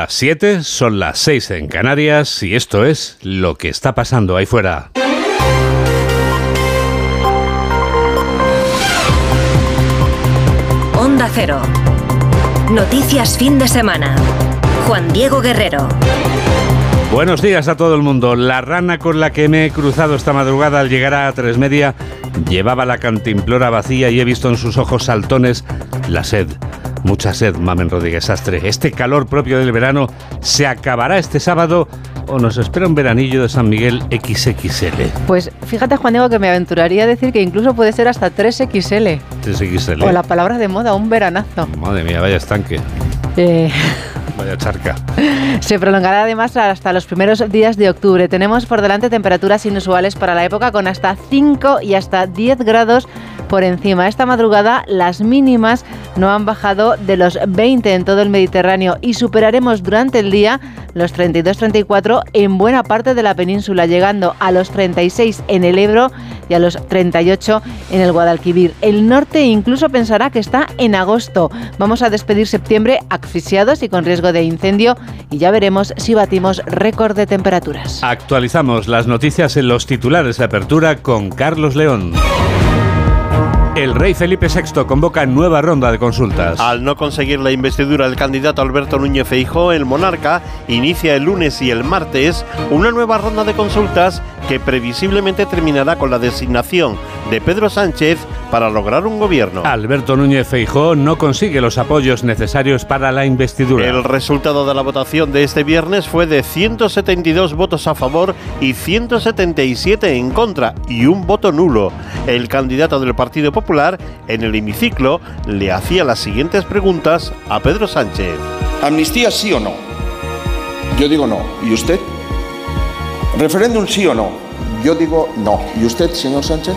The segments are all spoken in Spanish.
Las 7 son las 6 en Canarias y esto es lo que está pasando ahí fuera. Onda Cero. Noticias fin de semana. Juan Diego Guerrero. Buenos días a todo el mundo. La rana con la que me he cruzado esta madrugada al llegar a tres media llevaba la cantimplora vacía y he visto en sus ojos saltones la sed. Mucha sed, Mamen Rodríguez Astre. Este calor propio del verano se acabará este sábado o nos espera un veranillo de San Miguel XXL. Pues fíjate, Juan Diego, que me aventuraría a decir que incluso puede ser hasta 3XL. 3XL. O la palabra de moda, un veranazo. Madre mía, vaya estanque. Eh, Vaya charca. Se prolongará además hasta los primeros días de octubre. Tenemos por delante temperaturas inusuales para la época con hasta 5 y hasta 10 grados por encima. Esta madrugada las mínimas no han bajado de los 20 en todo el Mediterráneo y superaremos durante el día los 32-34 en buena parte de la península, llegando a los 36 en el Ebro y a los 38 en el Guadalquivir. El norte incluso pensará que está en agosto. Vamos a despedir septiembre asfixiados y con riesgo de incendio y ya veremos si batimos récord de temperaturas. Actualizamos las noticias en los titulares de apertura con Carlos León. El rey Felipe VI convoca nueva ronda de consultas. Al no conseguir la investidura del candidato Alberto Núñez Feijóo, el monarca inicia el lunes y el martes una nueva ronda de consultas que previsiblemente terminará con la designación de Pedro Sánchez para lograr un gobierno. Alberto Núñez Feijóo no consigue los apoyos necesarios para la investidura. El resultado de la votación de este viernes fue de 172 votos a favor y 177 en contra y un voto nulo. El candidato del Partido Popular en el hemiciclo le hacía las siguientes preguntas a Pedro Sánchez. ¿Amnistía sí o no? Yo digo no. ¿Y usted? ¿Referéndum sí o no? Yo digo no. ¿Y usted, señor Sánchez?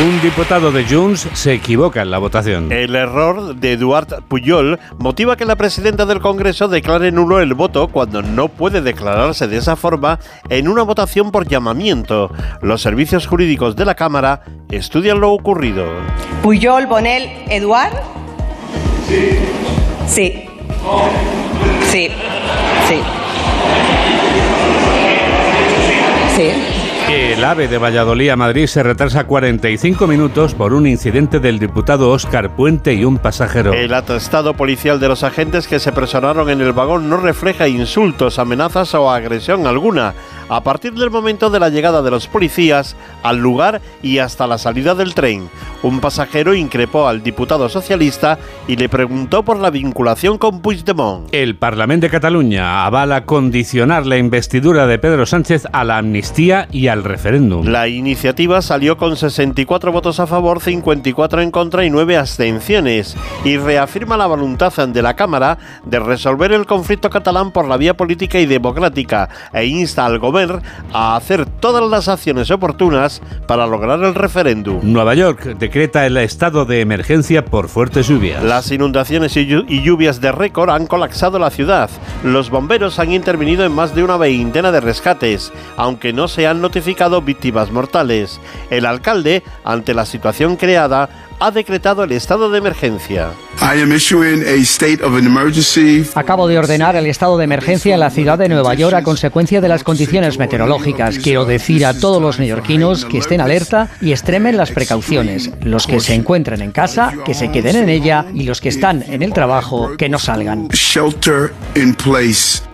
Un diputado de Junts se equivoca en la votación. El error de Eduard Puyol motiva que la presidenta del Congreso declare nulo el voto cuando no puede declararse de esa forma en una votación por llamamiento. Los servicios jurídicos de la Cámara estudian lo ocurrido. Puyol, Bonel, Eduard. Sí. Sí. Sí. Sí. Sí. El AVE de Valladolid a Madrid se retrasa 45 minutos por un incidente del diputado Óscar Puente y un pasajero. El atestado policial de los agentes que se personaron en el vagón no refleja insultos, amenazas o agresión alguna. A partir del momento de la llegada de los policías al lugar y hasta la salida del tren, un pasajero increpó al diputado socialista y le preguntó por la vinculación con Puigdemont. El Parlamento de Cataluña avala condicionar la investidura de Pedro Sánchez a la amnistía y al referéndum. La iniciativa salió con 64 votos a favor, 54 en contra y 9 abstenciones y reafirma la voluntad de la Cámara de resolver el conflicto catalán por la vía política y democrática e insta al gobierno a hacer todas las acciones oportunas para lograr el referéndum. Nueva York decreta el estado de emergencia por fuertes lluvias. Las inundaciones y lluvias de récord han colapsado la ciudad. Los bomberos han intervenido en más de una veintena de rescates, aunque no se han notificado víctimas mortales. El alcalde, ante la situación creada, ha decretado el estado de emergencia. Acabo de ordenar el estado de emergencia en la ciudad de Nueva York a consecuencia de las condiciones meteorológicas. Quiero decir a todos los neoyorquinos que estén alerta y extremen las precauciones. Los que se encuentren en casa, que se queden en ella y los que están en el trabajo, que no salgan.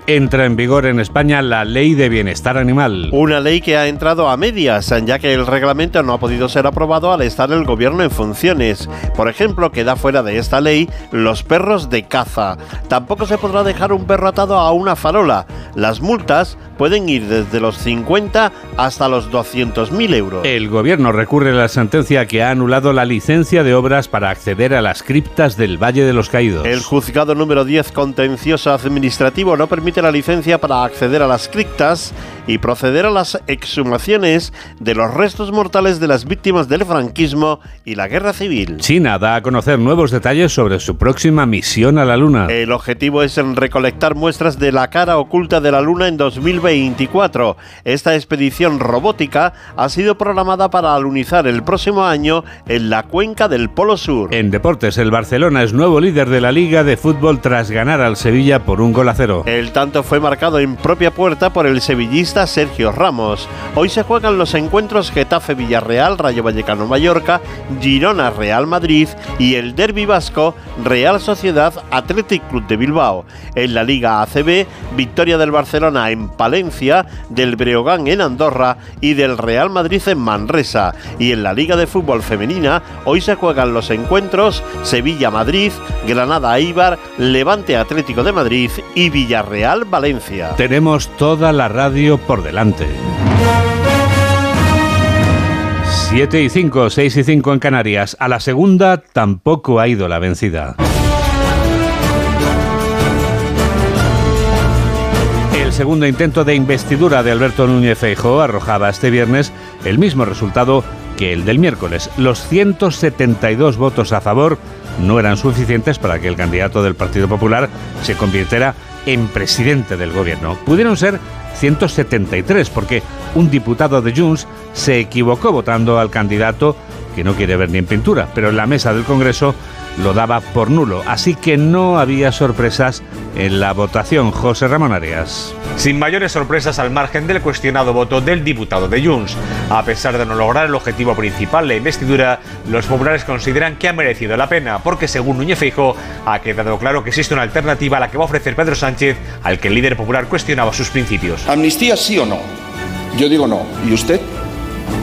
Entra en vigor en España la Ley de Bienestar Animal. Una ley que ha entrado a medias, ya que el reglamento no ha podido ser aprobado al estar el gobierno en funciones. Por ejemplo, queda fuera de esta ley los perros de caza. Tampoco se podrá dejar un perro atado a una farola. Las multas pueden ir desde los 50 hasta los 200.000 euros. El gobierno recurre a la sentencia que ha anulado la licencia de obras para acceder a las criptas del Valle de los Caídos. El juzgado número 10 contencioso administrativo no permite la licencia para acceder a las criptas y proceder a las exhumaciones de los restos mortales de las víctimas del franquismo y la guerra civil. China da a conocer nuevos detalles sobre su próxima misión a la Luna. El objetivo es recolectar muestras de la cara oculta de la Luna en 2024. Esta expedición robótica ha sido programada para alunizar el próximo año en la cuenca del Polo Sur. En deportes, el Barcelona es nuevo líder de la Liga de Fútbol tras ganar al Sevilla por un gol a cero. El tanto fue marcado en propia puerta por el sevillista Sergio Ramos. Hoy se juegan los encuentros Getafe Villarreal, Rayo Vallecano Mallorca, Girona Real Madrid y el Derby Vasco Real Sociedad Athletic Club de Bilbao. En la Liga ACB, victoria del Barcelona en Palencia, del Breogán en Andorra y del Real Madrid en Manresa. Y en la Liga de Fútbol Femenina, hoy se juegan los encuentros Sevilla-Madrid, Granada-Eibar, Levante Atlético de Madrid y Villarreal-Valencia. Tenemos toda la radio por delante. 7 y 5, 6 y 5 en Canarias. A la segunda tampoco ha ido la vencida. El segundo intento de investidura de Alberto Núñez Feijóo arrojaba este viernes el mismo resultado que el del miércoles. Los 172 votos a favor no eran suficientes para que el candidato del Partido Popular se convirtiera en presidente del gobierno. Pudieron ser 173 porque un diputado de Junts se equivocó votando al candidato que no quiere ver ni en pintura, pero en la mesa del Congreso lo daba por nulo, así que no había sorpresas en la votación. José Ramón Arias. Sin mayores sorpresas al margen del cuestionado voto del diputado de Junts. A pesar de no lograr el objetivo principal, la investidura, los populares consideran que ha merecido la pena, porque según Núñez Feijóo ha quedado claro que existe una alternativa a la que va a ofrecer Pedro Sánchez, al que el líder popular cuestionaba sus principios. ¿Amnistía sí o no? Yo digo no. ¿Y usted?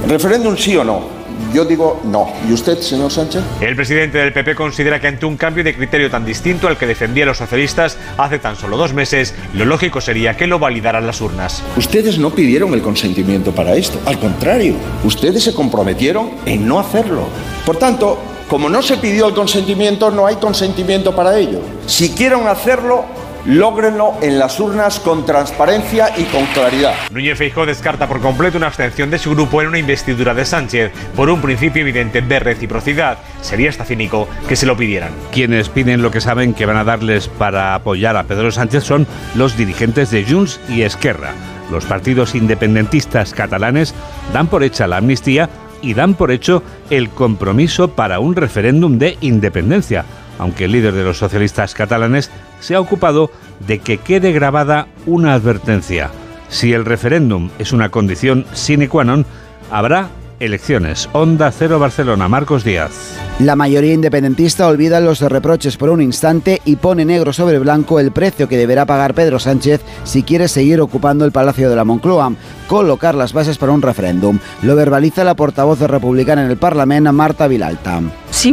¿Referéndum sí o no? Yo digo no. ¿Y usted, señor Sánchez? El presidente del PP considera que ante un cambio de criterio tan distinto al que defendían los socialistas hace tan solo dos meses, lo lógico sería que lo validaran las urnas. Ustedes no pidieron el consentimiento para esto. Al contrario, ustedes se comprometieron en no hacerlo. Por tanto, como no se pidió el consentimiento, no hay consentimiento para ello. Si quieren hacerlo, lógrenlo en las urnas con transparencia y con claridad. Núñez Feijóo descarta por completo una abstención de su grupo en una investidura de Sánchez por un principio evidente de reciprocidad. Sería hasta cínico que se lo pidieran. Quienes piden lo que saben que van a darles para apoyar a Pedro Sánchez son los dirigentes de Junts y Esquerra. Los partidos independentistas catalanes dan por hecha la amnistía y dan por hecho el compromiso para un referéndum de independencia aunque el líder de los socialistas catalanes se ha ocupado de que quede grabada una advertencia. Si el referéndum es una condición sine qua non, habrá elecciones. Onda Cero Barcelona, Marcos Díaz. La mayoría independentista olvida los reproches por un instante y pone negro sobre blanco el precio que deberá pagar Pedro Sánchez si quiere seguir ocupando el Palacio de la Moncloa, colocar las bases para un referéndum. Lo verbaliza la portavoz republicana en el Parlamento, Marta Vilalta. Si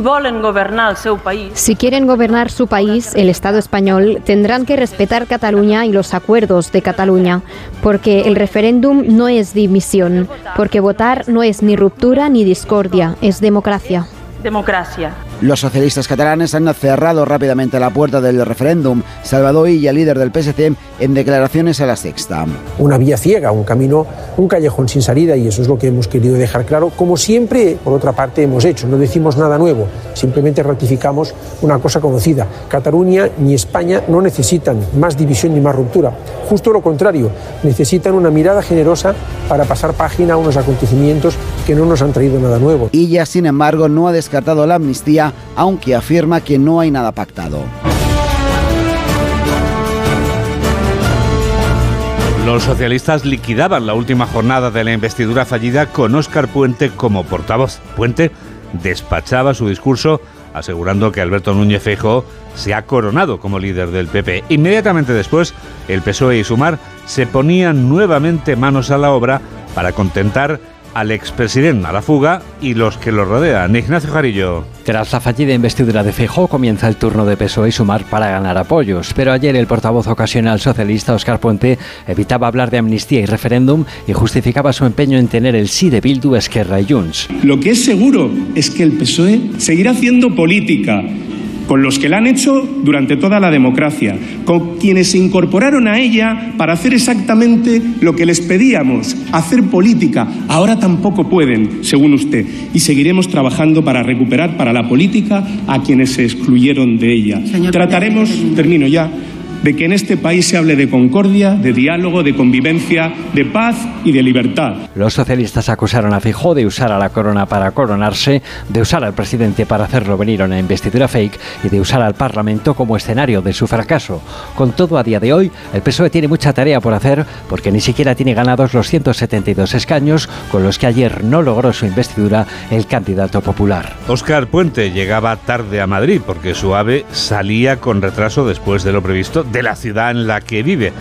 país. Quieren gobernar su país, el Estado español, tendrán que respetar Cataluña y los acuerdos de Cataluña, porque el referéndum no es dimisión, porque votar no es ni ruptura ni discordia, es democracia democracia. Los socialistas catalanes han cerrado rápidamente la puerta del referéndum. Salvador Illa, líder del PSC, en declaraciones a la sexta. Una vía ciega, un camino, un callejón sin salida y eso es lo que hemos querido dejar claro, como siempre, por otra parte, hemos hecho. No decimos nada nuevo, simplemente ratificamos una cosa conocida. Cataluña ni España no necesitan más división ni más ruptura. Justo lo contrario, necesitan una mirada generosa para pasar página a unos acontecimientos que no nos han traído nada nuevo. Illa, sin embargo, no ha descartado la amnistía aunque afirma que no hay nada pactado. Los socialistas liquidaban la última jornada de la investidura fallida con Óscar Puente como portavoz. Puente despachaba su discurso asegurando que Alberto Núñez Feijóo se ha coronado como líder del PP. Inmediatamente después, el PSOE y Sumar se ponían nuevamente manos a la obra para contentar al expresidente a la fuga y los que lo rodean. Ignacio Jarillo. Tras la fallida investidura de Feijóo comienza el turno de PSOE y Sumar para ganar apoyos, pero ayer el portavoz ocasional socialista Óscar Puente evitaba hablar de amnistía y referéndum y justificaba su empeño en tener el sí de Bildu, Esquerra y Junts. Lo que es seguro es que el PSOE seguirá haciendo política con los que la han hecho durante toda la democracia, con quienes se incorporaron a ella para hacer exactamente lo que les pedíamos, hacer política. Ahora tampoco pueden, según usted, y seguiremos trabajando para recuperar para la política a quienes se excluyeron de ella. Trataremos, termino ya, de que en este país se hable de concordia, de diálogo, de convivencia, de paz y de libertad. Los socialistas acusaron a Fijó de usar a la corona para coronarse, de usar al presidente para hacerlo venir a una investidura fake y de usar al Parlamento como escenario de su fracaso. Con todo, a día de hoy, el PSOE tiene mucha tarea por hacer porque ni siquiera tiene ganados los 172 escaños con los que ayer no logró su investidura el candidato popular. Óscar Puente llegaba tarde a Madrid porque su ave salía con retraso después de lo previsto de la ciudad en la que vive,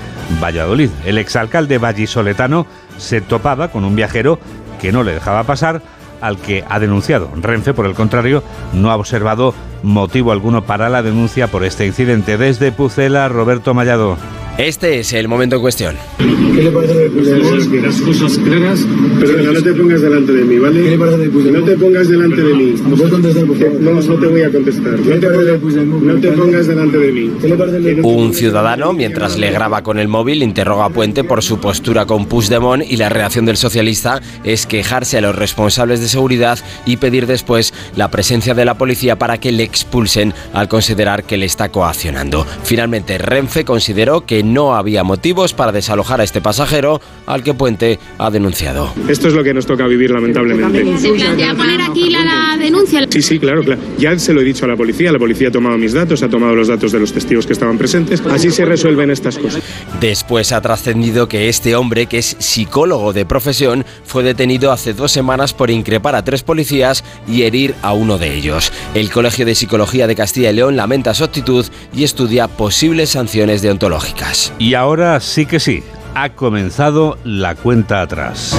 Valladolid. El exalcalde vallisoletano se topaba con un viajero que no le dejaba pasar, al que ha denunciado. Renfe, por el contrario, no ha observado motivo alguno para la denuncia por este incidente. Desde Pucela, Roberto Mallado. Este es el momento en cuestión. ¿Qué le parece de Puigdemont? Las cosas claras. Perdona, no te pongas delante de mí, ¿vale? ¿Qué le parece de Puigdemont? No te pongas delante de mí. ¿Me puedes contestar, por favor? No, no te voy a contestar. ¿Qué le parece de Puigdemont? No te pongas delante de mí. ¿Qué le parece de Un ciudadano, mientras le graba con el móvil, interroga a Puente por su postura con Puigdemont y la reacción del socialista es quejarse a los responsables de seguridad y pedir después la presencia de la policía para que le expulsen al considerar que le está coaccionando. Finalmente, Renfe consideró que no había motivos para desalojar a este pasajero al que Puente ha denunciado. Esto es lo que nos toca vivir, lamentablemente. ¿Se plantea poner aquí la, la denuncia? Sí, sí, claro, claro. Ya se lo he dicho a la policía. La policía ha tomado mis datos, ha tomado los datos de los testigos que estaban presentes. Así se resuelven estas cosas. Después ha trascendido que este hombre, que es psicólogo de profesión, fue detenido hace dos semanas por increpar a tres policías y herir a uno de ellos. El Colegio de Psicología de Castilla y León lamenta su actitud y estudia posibles sanciones deontológicas. Y ahora sí que sí, ha comenzado la cuenta atrás.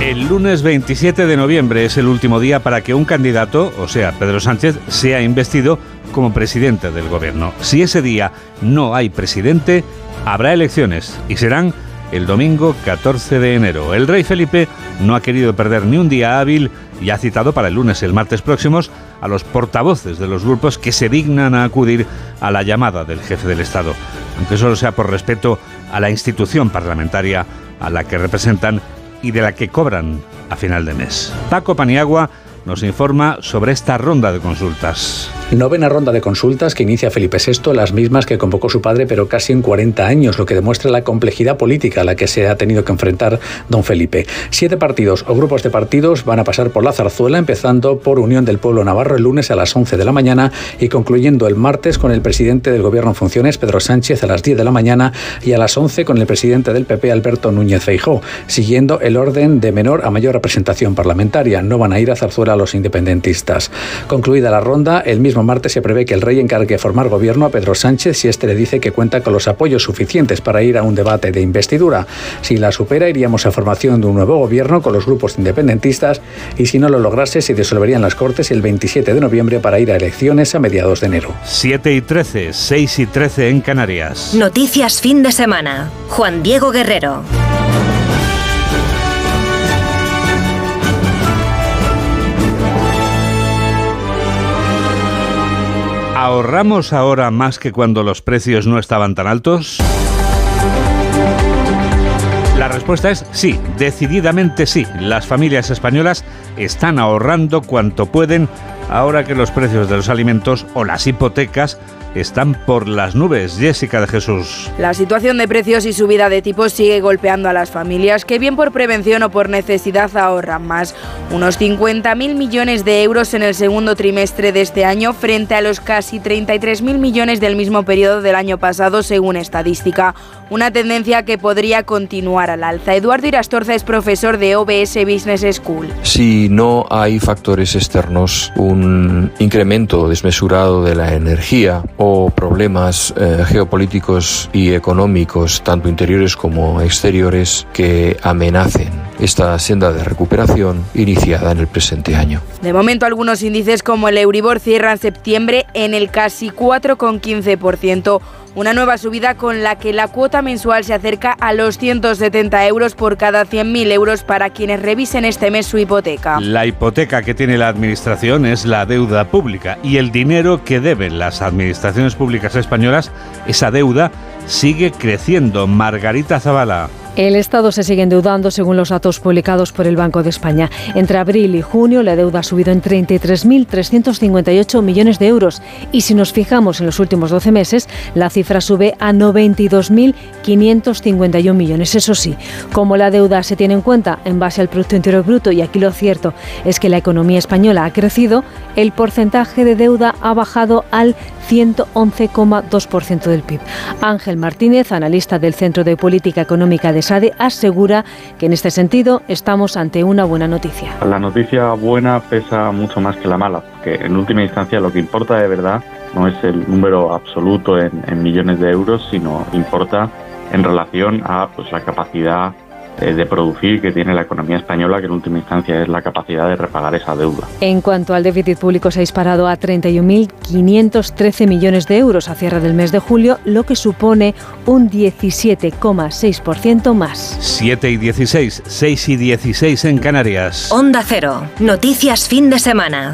El lunes 27 de noviembre es el último día para que un candidato, o sea, Pedro Sánchez, sea investido como presidente del gobierno. Si ese día no hay presidente, habrá elecciones y serán el domingo 14 de enero. El rey Felipe no ha querido perder ni un día hábil y ha citado para el lunes y el martes próximos a los portavoces de los grupos que se dignan a acudir a la llamada del jefe del Estado, aunque solo sea por respeto a la institución parlamentaria a la que representan y de la que cobran a final de mes. Paco Paniagua nos informa sobre esta ronda de consultas. Novena ronda de consultas que inicia Felipe VI, las mismas que convocó su padre, pero casi en 40 años, lo que demuestra la complejidad política a la que se ha tenido que enfrentar don Felipe. Siete partidos o grupos de partidos van a pasar por la zarzuela, empezando por Unión del Pueblo Navarro el lunes a las 11 de la mañana y concluyendo el martes con el presidente del Gobierno en funciones, Pedro Sánchez, a las 10 de la mañana y a las 11 con el presidente del PP, Alberto Núñez Feijó, siguiendo el orden de menor a mayor representación parlamentaria. No van a ir a zarzuela los independentistas. Concluida la ronda, el mismo martes se prevé que el rey encargue formar gobierno a Pedro Sánchez si este le dice que cuenta con los apoyos suficientes para ir a un debate de investidura. Si la supera, iríamos a formación de un nuevo gobierno con los grupos independentistas y si no lo lograse, se disolverían las Cortes el 27 de noviembre para ir a elecciones a mediados de enero. 7 y 13, 6 y 13 en Canarias. Noticias fin de semana. Juan Diego Guerrero. ¿Ahorramos ahora más que cuando los precios no estaban tan altos? La respuesta es sí, decididamente sí. Las familias españolas están ahorrando cuanto pueden ahora que los precios de los alimentos o las hipotecas están por las nubes. Jessica de Jesús. La situación de precios y subida de tipos sigue golpeando a las familias que bien por prevención o por necesidad ahorran más. Unos 50.000 millones de euros en el segundo trimestre de este año frente a los casi 33.000 millones del mismo periodo del año pasado según estadística. Una tendencia que podría continuar al alza. Eduardo Irastorza es profesor de OBS Business School. Si no hay factores externos, un incremento desmesurado de la energía o problemas eh, geopolíticos y económicos, tanto interiores como exteriores, que amenacen esta senda de recuperación iniciada en el presente año. De momento, algunos índices como el Euribor cierran septiembre en el casi 4,15%. Una nueva subida con la que la cuota mensual se acerca a los 170 euros por cada 100.000 euros para quienes revisen este mes su hipoteca. La hipoteca que tiene la Administración es la deuda pública y el dinero que deben las administraciones públicas españolas, esa deuda sigue creciendo. Margarita Zavala. El Estado se sigue endeudando según los datos publicados por el Banco de España. Entre abril y junio la deuda ha subido en 33.358 millones de euros y si nos fijamos en los últimos 12 meses, la cifra sube a 92.551 millones. Eso sí, como la deuda se tiene en cuenta en base al Producto Interior Bruto y aquí lo cierto es que la economía española ha crecido, el porcentaje de deuda ha bajado al 111,2% del PIB. Ángel Martínez, analista del Centro de Política Económica de SADE, asegura que en este sentido estamos ante una buena noticia. La noticia buena pesa mucho más que la mala, porque en última instancia lo que importa de verdad no es el número absoluto en, en millones de euros, sino importa en relación a pues, la capacidad de producir que tiene la economía española, que en última instancia es la capacidad de repagar esa deuda. En cuanto al déficit público, se ha disparado a 31.513 millones de euros a cierre del mes de julio, lo que supone un 17,6% más. 7 y 16, 6 y 16 en Canarias. Onda Cero. Noticias fin de semana.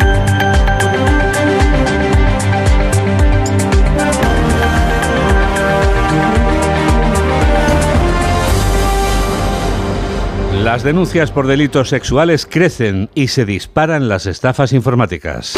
Las denuncias por delitos sexuales crecen y se disparan las estafas informáticas.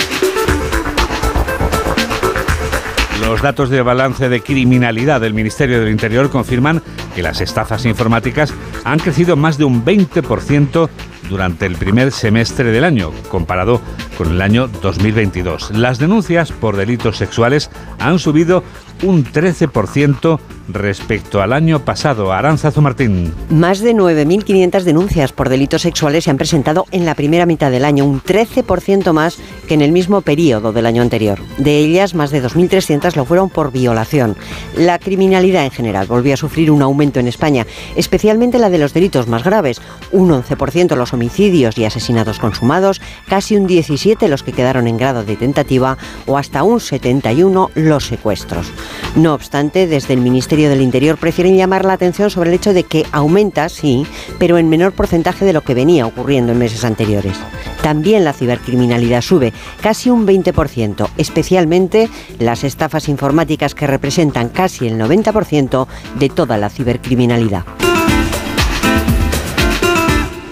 Los datos de balance de criminalidad del Ministerio del Interior confirman que las estafas informáticas han crecido más de un 20% durante el primer semestre del año, comparado con el año 2022. Las denuncias por delitos sexuales han subido un 13% respecto al año pasado. Aranzazo Martín. Más de 9.500 denuncias por delitos sexuales se han presentado en la primera mitad del año, un 13% más que en el mismo periodo del año anterior. De ellas, más de 2.300 lo fueron por violación. La criminalidad en general volvió a sufrir un aumento en España, especialmente la de los delitos más graves, un 11% los homicidios y asesinatos consumados, casi un 17% los que quedaron en grado de tentativa o hasta un 71% los secuestros. No obstante, desde el Ministerio del Interior prefieren llamar la atención sobre el hecho de que aumenta, sí, pero en menor porcentaje de lo que venía ocurriendo en meses anteriores. También la cibercriminalidad sube, casi un 20%, especialmente las estafas informáticas que representan casi el 90% de toda la cibercriminalidad.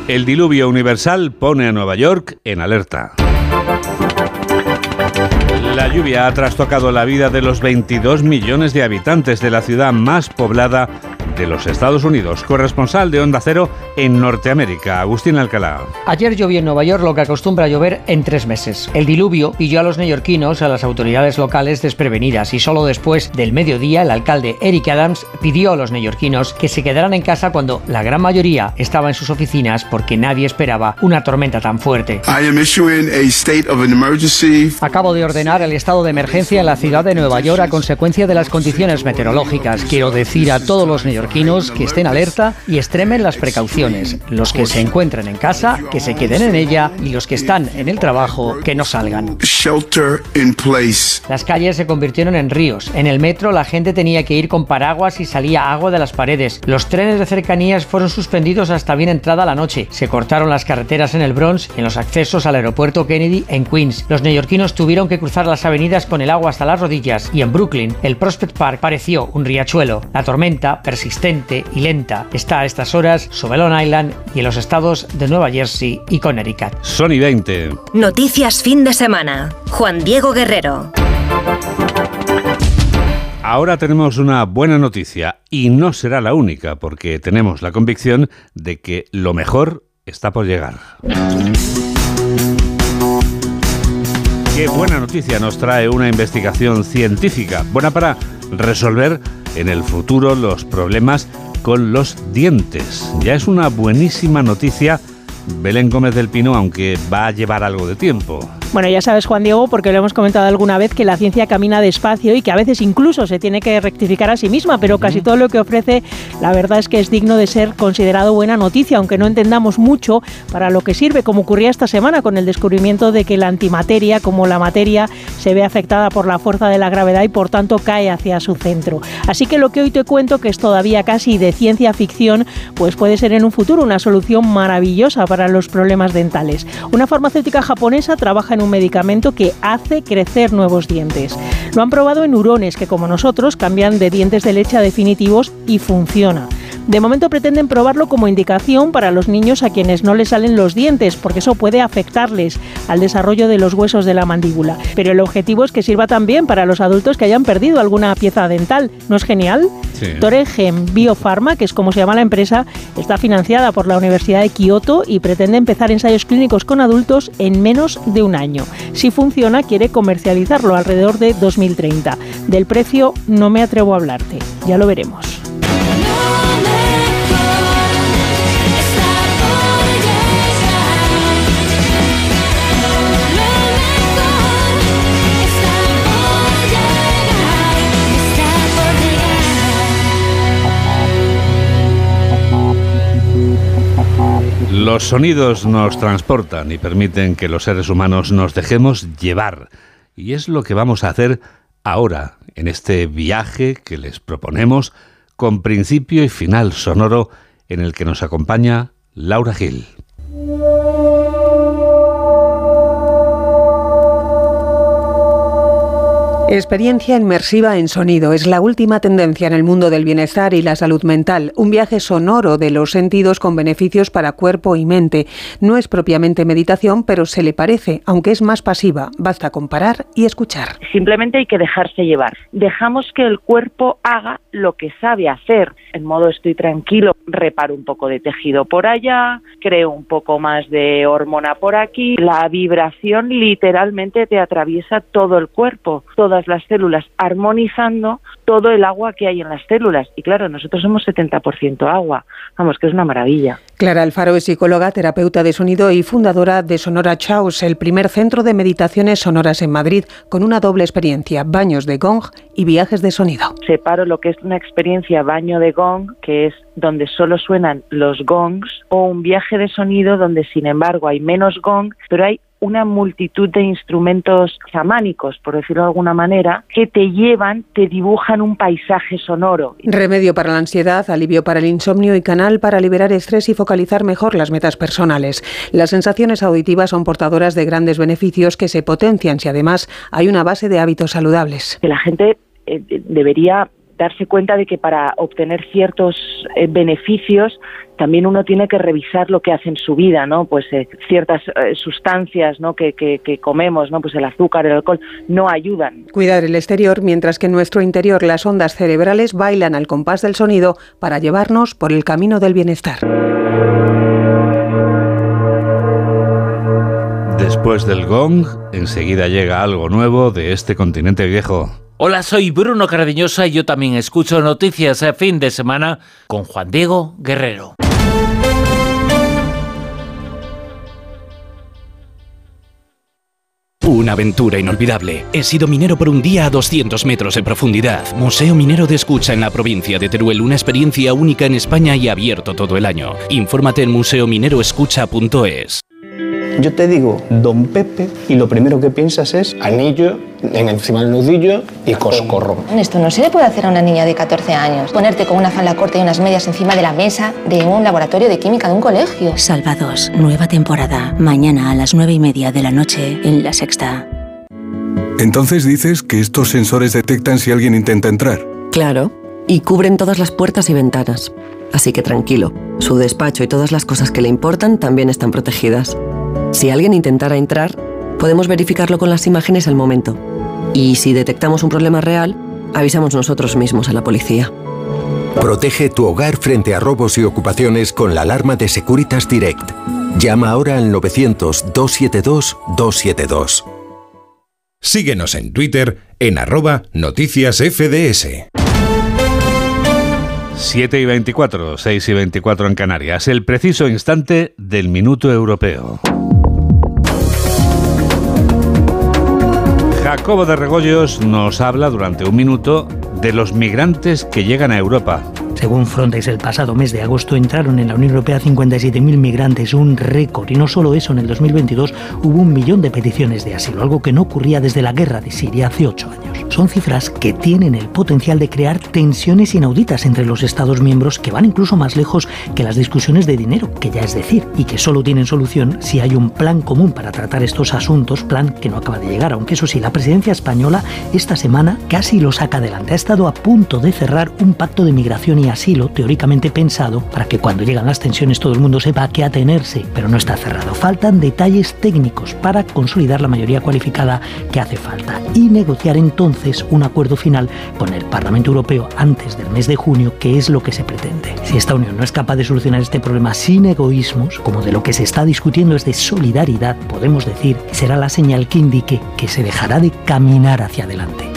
El diluvio universal pone a Nueva York en alerta. La lluvia ha trastocado la vida de los 22 millones de habitantes de la ciudad más poblada de los Estados Unidos. Corresponsal de Onda Cero en Norteamérica, Agustín Alcalá. Ayer llovió en Nueva York lo que acostumbra llover en tres meses. El diluvio pilló a los neoyorquinos, a las autoridades locales desprevenidas y solo después del mediodía el alcalde Eric Adams pidió a los neoyorquinos que se quedaran en casa cuando la gran mayoría estaba en sus oficinas porque nadie esperaba una tormenta tan fuerte. Acabo de ordenar el estado de emergencia en la ciudad de Nueva York a consecuencia de las condiciones meteorológicas. Quiero decir a todos los neoyorquinos que estén alerta y extremen las precauciones. Los que se encuentren en casa, que se queden en ella y los que están en el trabajo, que no salgan. Las calles se convirtieron en ríos. En el metro la gente tenía que ir con paraguas y salía agua de las paredes. Los trenes de cercanías fueron suspendidos hasta bien entrada la noche. Se cortaron las carreteras en el Bronx y en los accesos al aeropuerto Kennedy en Queens. Los neoyorquinos tuvieron que cruzar las avenidas con el agua hasta las rodillas y en Brooklyn el Prospect Park pareció un riachuelo. La tormenta, persistente y lenta, está a estas horas sobre Long Island y en los estados de Nueva Jersey y Connecticut. Sony 20. Noticias fin de semana. Juan Diego Guerrero. Ahora tenemos una buena noticia y no será la única porque tenemos la convicción de que lo mejor está por llegar. Qué buena noticia nos trae una investigación científica, buena para resolver en el futuro los problemas con los dientes. Ya es una buenísima noticia Belén Gómez del Pino, aunque va a llevar algo de tiempo. Bueno, ya sabes, Juan Diego, porque lo hemos comentado alguna vez, que la ciencia camina despacio y que a veces incluso se tiene que rectificar a sí misma, pero casi todo lo que ofrece, la verdad es que es digno de ser considerado buena noticia, aunque no entendamos mucho para lo que sirve, como ocurría esta semana con el descubrimiento de que la antimateria, como la materia, se ve afectada por la fuerza de la gravedad y por tanto cae hacia su centro. Así que lo que hoy te cuento, que es todavía casi de ciencia ficción, pues puede ser en un futuro una solución maravillosa para los problemas dentales. Una farmacéutica japonesa trabaja en un medicamento que hace crecer nuevos dientes. Lo han probado en hurones que como nosotros cambian de dientes de leche a definitivos y funciona. De momento pretenden probarlo como indicación para los niños a quienes no les salen los dientes, porque eso puede afectarles al desarrollo de los huesos de la mandíbula. Pero el objetivo es que sirva también para los adultos que hayan perdido alguna pieza dental. ¿No es genial? Sí. Toregen Biopharma, que es como se llama la empresa, está financiada por la Universidad de Kioto y pretende empezar ensayos clínicos con adultos en menos de un año. Si funciona, quiere comercializarlo alrededor de 2030. Del precio no me atrevo a hablarte, ya lo veremos. Los sonidos nos transportan y permiten que los seres humanos nos dejemos llevar. Y es lo que vamos a hacer ahora, en este viaje que les proponemos, con principio y final sonoro, en el que nos acompaña Laura Gil. Experiencia inmersiva en sonido es la última tendencia en el mundo del bienestar y la salud mental. Un viaje sonoro de los sentidos con beneficios para cuerpo y mente. No es propiamente meditación, pero se le parece, aunque es más pasiva. Basta comparar y escuchar. Simplemente hay que dejarse llevar. Dejamos que el cuerpo haga lo que sabe hacer. En modo estoy tranquilo, reparo un poco de tejido por allá, creo un poco más de hormona por aquí. La vibración literalmente te atraviesa todo el cuerpo, todas las células, armonizando todo el agua que hay en las células. Y claro, nosotros somos 70% agua. Vamos, que es una maravilla. Clara Alfaro es psicóloga, terapeuta de sonido y fundadora de Sonora Chaos, el primer centro de meditaciones sonoras en Madrid, con una doble experiencia, baños de gong y viajes de sonido. Separo lo que es una experiencia baño de gong, que es donde solo suenan los gongs, o un viaje de sonido donde sin embargo hay menos gong, pero hay una multitud de instrumentos chamánicos, por decirlo de alguna manera, que te llevan, te dibujan un paisaje sonoro. Remedio para la ansiedad, alivio para el insomnio y canal para liberar estrés y focalizar mejor las metas personales. Las sensaciones auditivas son portadoras de grandes beneficios que se potencian si además hay una base de hábitos saludables. Que la gente eh, debería darse cuenta de que para obtener ciertos eh, beneficios también uno tiene que revisar lo que hace en su vida, ¿no? Pues eh, ciertas eh, sustancias, ¿no? Que, que, que, comemos, ¿no? Pues el azúcar, el alcohol, no ayudan. Cuidar el exterior, mientras que en nuestro interior las ondas cerebrales bailan al compás del sonido para llevarnos por el camino del bienestar. Después del gong, enseguida llega algo nuevo de este continente viejo. Hola, soy Bruno Cardeñosa y yo también escucho noticias a fin de semana con Juan Diego Guerrero. Una aventura inolvidable. He sido minero por un día a 200 metros de profundidad. Museo Minero de Escucha en la provincia de Teruel. Una experiencia única en España y abierto todo el año. Infórmate en museomineroescucha.es. Yo te digo Don Pepe y lo primero que piensas es anillo en encima del nudillo y coscorro. Esto no se le puede hacer a una niña de 14 años. Ponerte con una falda corta y unas medias encima de la mesa de un laboratorio de química de un colegio. Salvados, nueva temporada. Mañana a las 9 y media de la noche en La Sexta. Entonces dices que estos sensores detectan si alguien intenta entrar. Claro, y cubren todas las puertas y ventanas. Así que tranquilo, su despacho y todas las cosas que le importan también están protegidas. Si alguien intentara entrar, podemos verificarlo con las imágenes al momento. Y si detectamos un problema real, avisamos nosotros mismos a la policía. Protege tu hogar frente a robos y ocupaciones con la alarma de Securitas Direct. Llama ahora al 900-272-272. Síguenos en Twitter en arroba noticias FDS. 7 y 24, 6 y 24 en Canarias, el preciso instante del minuto europeo. Jacobo de Regoyos nos habla durante un minuto de los migrantes que llegan a Europa. Según Frontex, el pasado mes de agosto entraron en la Unión Europea 57.000 migrantes, un récord. Y no solo eso, en el 2022 hubo un millón de peticiones de asilo, algo que no ocurría desde la guerra de Siria hace ocho años. Son cifras que tienen el potencial de crear tensiones inauditas entre los Estados miembros que van incluso más lejos que las discusiones de dinero, que ya es decir, y que solo tienen solución si hay un plan común para tratar estos asuntos, plan que no acaba de llegar, aunque eso sí, la presidencia española esta semana casi lo saca adelante. Estado a punto de cerrar un pacto de migración y asilo teóricamente pensado para que cuando llegan las tensiones todo el mundo sepa a qué atenerse, pero no está cerrado. Faltan detalles técnicos para consolidar la mayoría cualificada que hace falta y negociar entonces un acuerdo final con el Parlamento Europeo antes del mes de junio, que es lo que se pretende. Si esta Unión no es capaz de solucionar este problema sin egoísmos, como de lo que se está discutiendo es de solidaridad, podemos decir será la señal que indique que se dejará de caminar hacia adelante.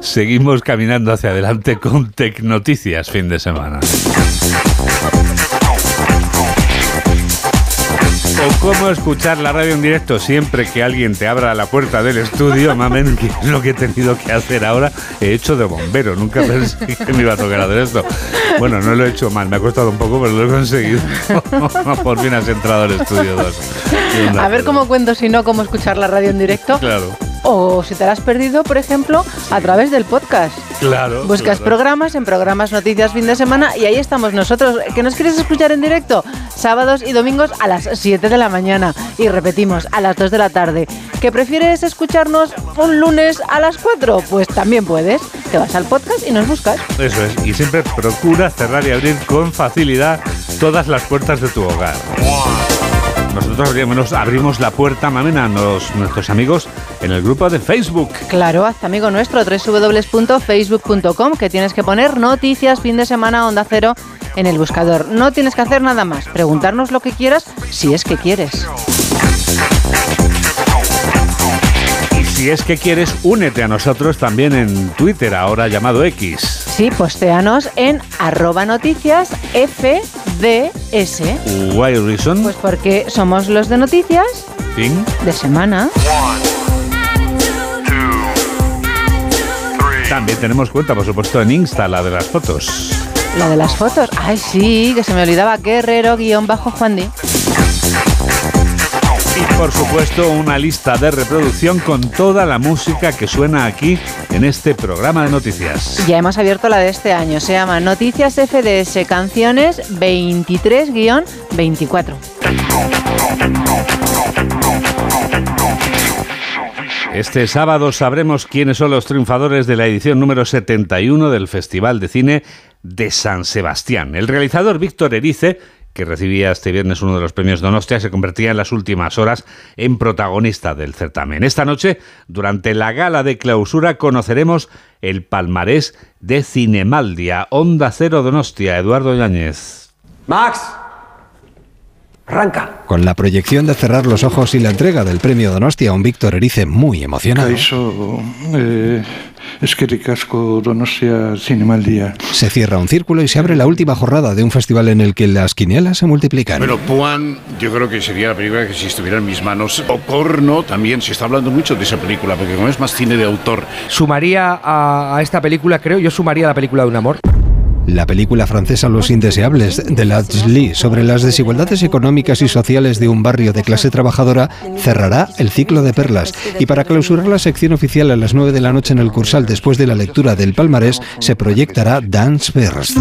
Seguimos caminando hacia adelante con Tecnoticias fin de semana. O cómo escuchar la radio en directo siempre que alguien te abra la puerta del estudio, mamen, que es lo que he tenido que hacer ahora. He hecho de bombero, nunca pensé que me iba a tocar hacer esto. Bueno, no lo he hecho mal, me ha costado un poco, pero lo he conseguido. Por fin has entrado al estudio 2. A ver cómo cuento si no cómo escuchar la radio en directo. Claro o si te la has perdido, por ejemplo, a través del podcast. Claro. Buscas programas en programas Noticias Fin de Semana y ahí estamos nosotros. ¿Que nos quieres escuchar en directo? Sábados y domingos a las 7 de la mañana y repetimos a las 2 de la tarde. ¿Que prefieres escucharnos un lunes a las 4? Pues también puedes. Te vas al podcast y nos buscas. Eso es. Y siempre procura cerrar y abrir con facilidad todas las puertas de tu hogar. Nosotros abrimos, abrimos la puerta, mamen, a nuestros amigos en el grupo de Facebook. Claro, hasta amigo nuestro, www.facebook.com, que tienes que poner noticias fin de semana onda cero en el buscador. No tienes que hacer nada más, preguntarnos lo que quieras si es que quieres. Y si es que quieres, únete a nosotros también en Twitter, ahora llamado X. Sí, posteanos en arroba noticias FDS. Why reason? Pues porque somos los de noticias de semana. También tenemos cuenta, por supuesto, en Insta, la de las fotos. La de las fotos. Ay, sí, que se me olvidaba. Guerrero-Juan Y por supuesto una lista de reproducción con toda la música que suena aquí en este programa de noticias. Ya hemos abierto la de este año, se llama Noticias FDS Canciones 23-24. Este sábado sabremos quiénes son los triunfadores de la edición número 71 del Festival de Cine de San Sebastián. El realizador Víctor Erice, que recibía este viernes uno de los premios Donostia, se convertía en las últimas horas en protagonista del certamen. Esta noche, durante la gala de clausura, conoceremos el palmarés de Cinemaldia, Onda Cero Donostia, Eduardo Yáñez. Max, Arranca. Con la proyección de cerrar los ojos y la entrega del premio Donostia a un Víctor Erice muy emocionado. Eso eh, es que ricasco Donostia Cinemaldia. Se cierra un círculo y se abre la última jornada de un festival en el que las quinielas se multiplican. Bueno, Puan, yo creo que sería la película que si estuviera en mis manos. O Porno también, se está hablando mucho de esa película, porque como es más cine de autor. Sumaría a, a esta película, creo, yo sumaría a la película de un amor. La película francesa Los Indeseables de Lats Lee sobre las desigualdades económicas y sociales de un barrio de clase trabajadora cerrará el ciclo de perlas y para clausurar la sección oficial a las 9 de la noche en el Cursal después de la lectura del palmarés se proyectará Dance First.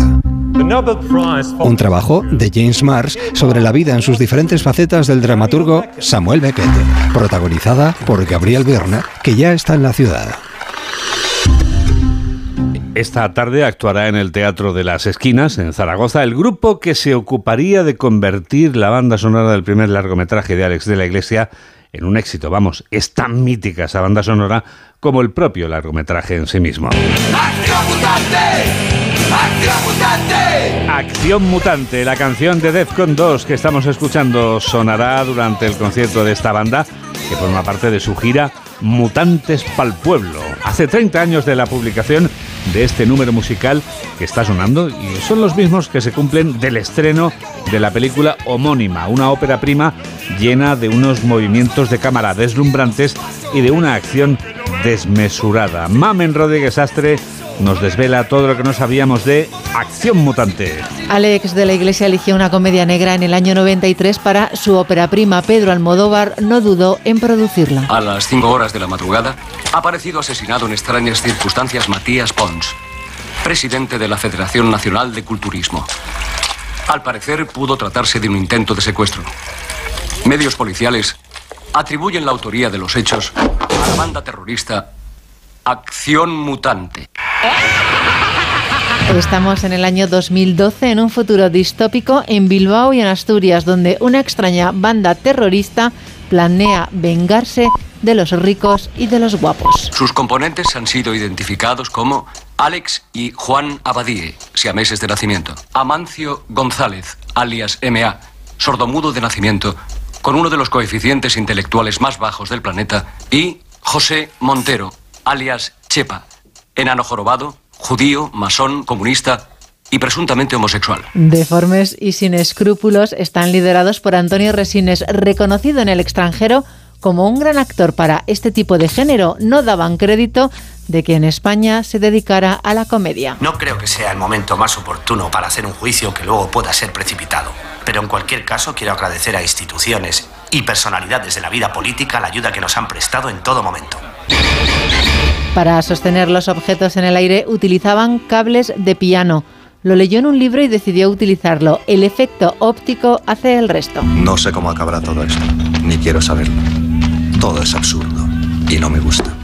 Un trabajo de James Mars sobre la vida en sus diferentes facetas del dramaturgo Samuel Beckett, protagonizada por Gabriel Byrne, que ya está en la ciudad. Esta tarde actuará en el Teatro de las Esquinas, en Zaragoza, el grupo que se ocuparía de convertir la banda sonora del primer largometraje de Alex de la Iglesia en un éxito. Vamos, es tan mítica esa banda sonora como el propio largometraje en sí mismo. ¡Acción. Acción mutante, la canción de Defcon 2 que estamos escuchando sonará durante el concierto de esta banda, que forma parte de su gira Mutantes pa'l Pueblo. Hace 30 años de la publicación de este número musical que está sonando y son los mismos que se cumplen del estreno de la película homónima, una ópera prima llena de unos movimientos de cámara deslumbrantes y de una acción desmesurada. Mamen Rodríguez Astre nos desvela todo lo que no sabíamos de Acción Mutante. Alex de la Iglesia eligió una comedia negra en el año 93 para su ópera prima. Pedro Almodóvar no dudó en producirla. A las 5 horas de la madrugada, ha aparecido asesinado en extrañas circunstancias Matías Pons, presidente de la Federación Nacional de Culturismo. Al parecer, pudo tratarse de un intento de secuestro. Medios policiales atribuyen la autoría de los hechos a la banda terrorista Acción Mutante. Estamos en el año 2012 en un futuro distópico en Bilbao y en Asturias, donde una extraña banda terrorista planea vengarse de los ricos y de los guapos. Sus componentes han sido identificados como Alex y Juan Abadie, siameses de nacimiento. Amancio González, alias MA, sordomudo de nacimiento, con uno de los coeficientes intelectuales más bajos del planeta. Y José Montero, alias Chepa, enano jorobado, judío, masón, comunista y presuntamente homosexual. Deformes y sin escrúpulos están liderados por Antonio Resines, reconocido en el extranjero como un gran actor para este tipo de género. No daban crédito de que en España se dedicara a la comedia. No creo que sea el momento más oportuno para hacer un juicio que luego pueda ser precipitado. Pero en cualquier caso quiero agradecer a instituciones y personalidades de la vida política la ayuda que nos han prestado en todo momento. Para sostener los objetos en el aire utilizaban cables de piano. Lo leyó en un libro y decidió utilizarlo. El efecto óptico hace el resto. No sé cómo acabará todo esto, ni quiero saberlo. Todo es absurdo y no me gusta.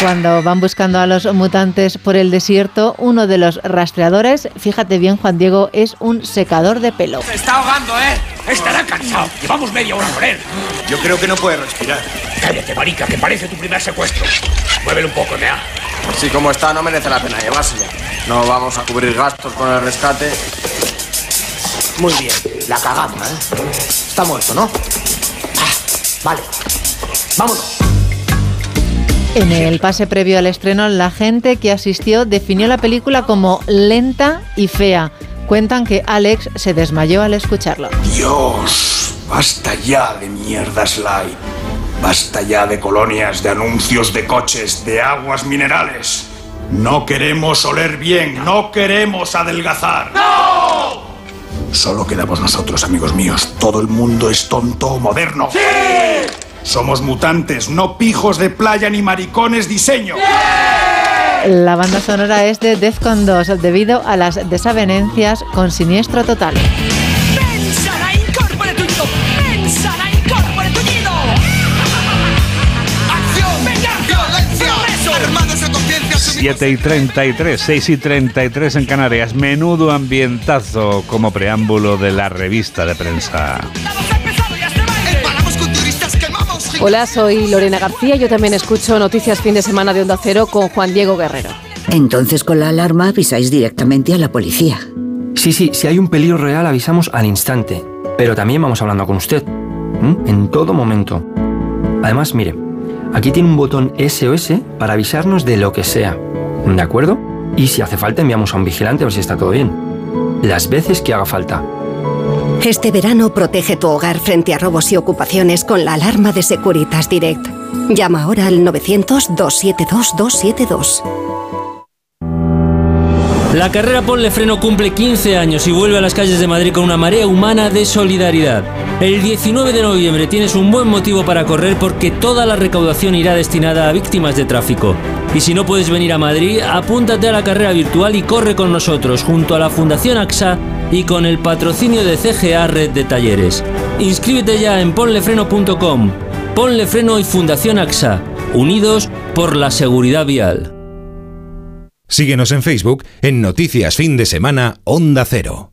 Cuando van buscando a los mutantes por el desierto, uno de los rastreadores, fíjate bien Juan Diego, es un secador de pelo. Se está ahogando, ¿eh? Estará cansado. Llevamos media hora con él. Yo creo que no puede respirar. Cállate, marica, que parece tu primer secuestro. Muévelo un poco, Nea. Así como está, no merece la pena llevárselo. No vamos a cubrir gastos con el rescate. Muy bien, la cagamos, ¿eh? Está muerto, ¿no? Ah, vale. Vámonos. En el pase previo al estreno, la gente que asistió definió la película como lenta y fea. Cuentan que Alex se desmayó al escucharlo. Dios, basta ya de mierdas light. Basta ya de colonias, de anuncios de coches, de aguas minerales. No queremos oler bien, no queremos adelgazar. ¡No! Solo quedamos nosotros, amigos míos. Todo el mundo es tonto o moderno. ¡Sí! Somos mutantes, no pijos de playa ni maricones diseño. La banda sonora es de Defcon 2 debido a las desavenencias con Siniestro Total. 7 y 33, 6 y 33 en Canarias. Menudo ambientazo como preámbulo de la revista de prensa. Hola, soy Lorena García. Yo también escucho Noticias Fin de Semana de Onda Cero con Juan Diego Guerrero. Entonces con la alarma avisáis directamente a la policía. Sí, sí, si hay un peligro real avisamos al instante. Pero también vamos hablando con usted. En todo momento. Además, mire, aquí tiene un botón SOS para avisarnos de lo que sea. ¿De acuerdo? Y si hace falta enviamos a un vigilante a ver si está todo bien. Las veces que haga falta. Este verano protege tu hogar frente a robos y ocupaciones con la alarma de Securitas Direct. Llama ahora al 900-272-272. La carrera Ponle Freno cumple 15 años y vuelve a las calles de Madrid con una marea humana de solidaridad. El 19 de noviembre tienes un buen motivo para correr porque toda la recaudación irá destinada a víctimas de tráfico. Y si no puedes venir a Madrid, apúntate a la carrera virtual y corre con nosotros junto a la Fundación AXA y con el patrocinio de CGA Red de Talleres. Inscríbete ya en ponlefreno.com. Ponle Freno y Fundación AXA, unidos por la seguridad vial. Síguenos en Facebook en Noticias Fin de Semana Onda Cero.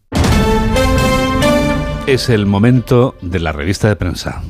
Es el momento de la revista de prensa.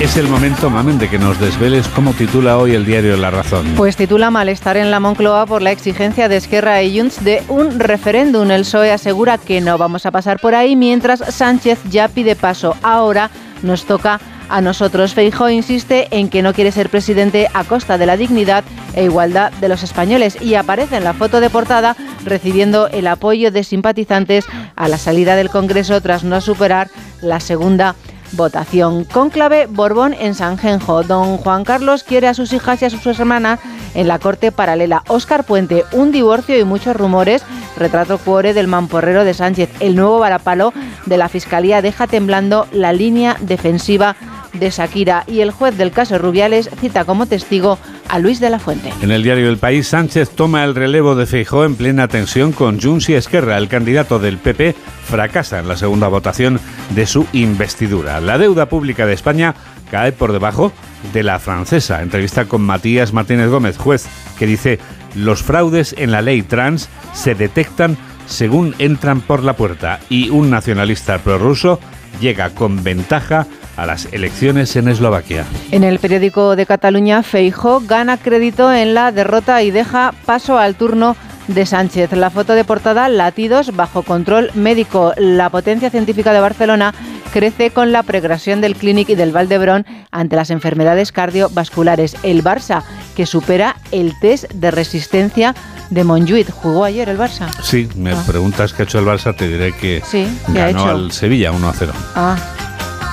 Es el momento, mamen, de que nos desveles cómo titula hoy el diario La Razón. Pues titula Malestar en la Moncloa por la exigencia de Esquerra y Junts de un referéndum. El PSOE asegura que no vamos a pasar por ahí, mientras Sánchez ya pide paso. Ahora nos toca a nosotros. Feijó insiste en que no quiere ser presidente a costa de la dignidad e igualdad de los españoles y aparece en la foto de portada recibiendo el apoyo de simpatizantes a la salida del Congreso tras no superar la segunda votación. Conclave Borbón en Sanjenjo. Don Juan Carlos quiere a sus hijas y a sus hermanas en la corte paralela. Óscar Puente, un divorcio y muchos rumores. Retrato cuore del mamporrero de Sánchez. El nuevo varapalo de la Fiscalía deja temblando la línea defensiva de Shakira y el juez del caso Rubiales cita como testigo a Luis de la Fuente. En el diario El País, Sánchez toma el relevo de Feijó en plena tensión con Junts y Esquerra. El candidato del PP fracasa en la segunda votación de su investidura. La deuda pública de España cae por debajo de la francesa. Entrevista con Matías Martínez Gómez, juez, que dice los fraudes en la ley trans se detectan según entran por la puerta y un nacionalista prorruso llega con ventaja a las elecciones en Eslovaquia. En el periódico de Cataluña, Feijó gana crédito en la derrota y deja paso al turno de Sánchez. La foto de portada, latidos bajo control médico. La potencia científica de Barcelona crece con la progresión del Clinic y del Valdebrón ante las enfermedades cardiovasculares. El Barça, que supera el test de resistencia de Monjuit. ¿Jugó ayer el Barça? Sí, me Ah. preguntas qué ha hecho el Barça, te diré que Sí, ¿qué ha ganó al Sevilla 1 a 0. Ah,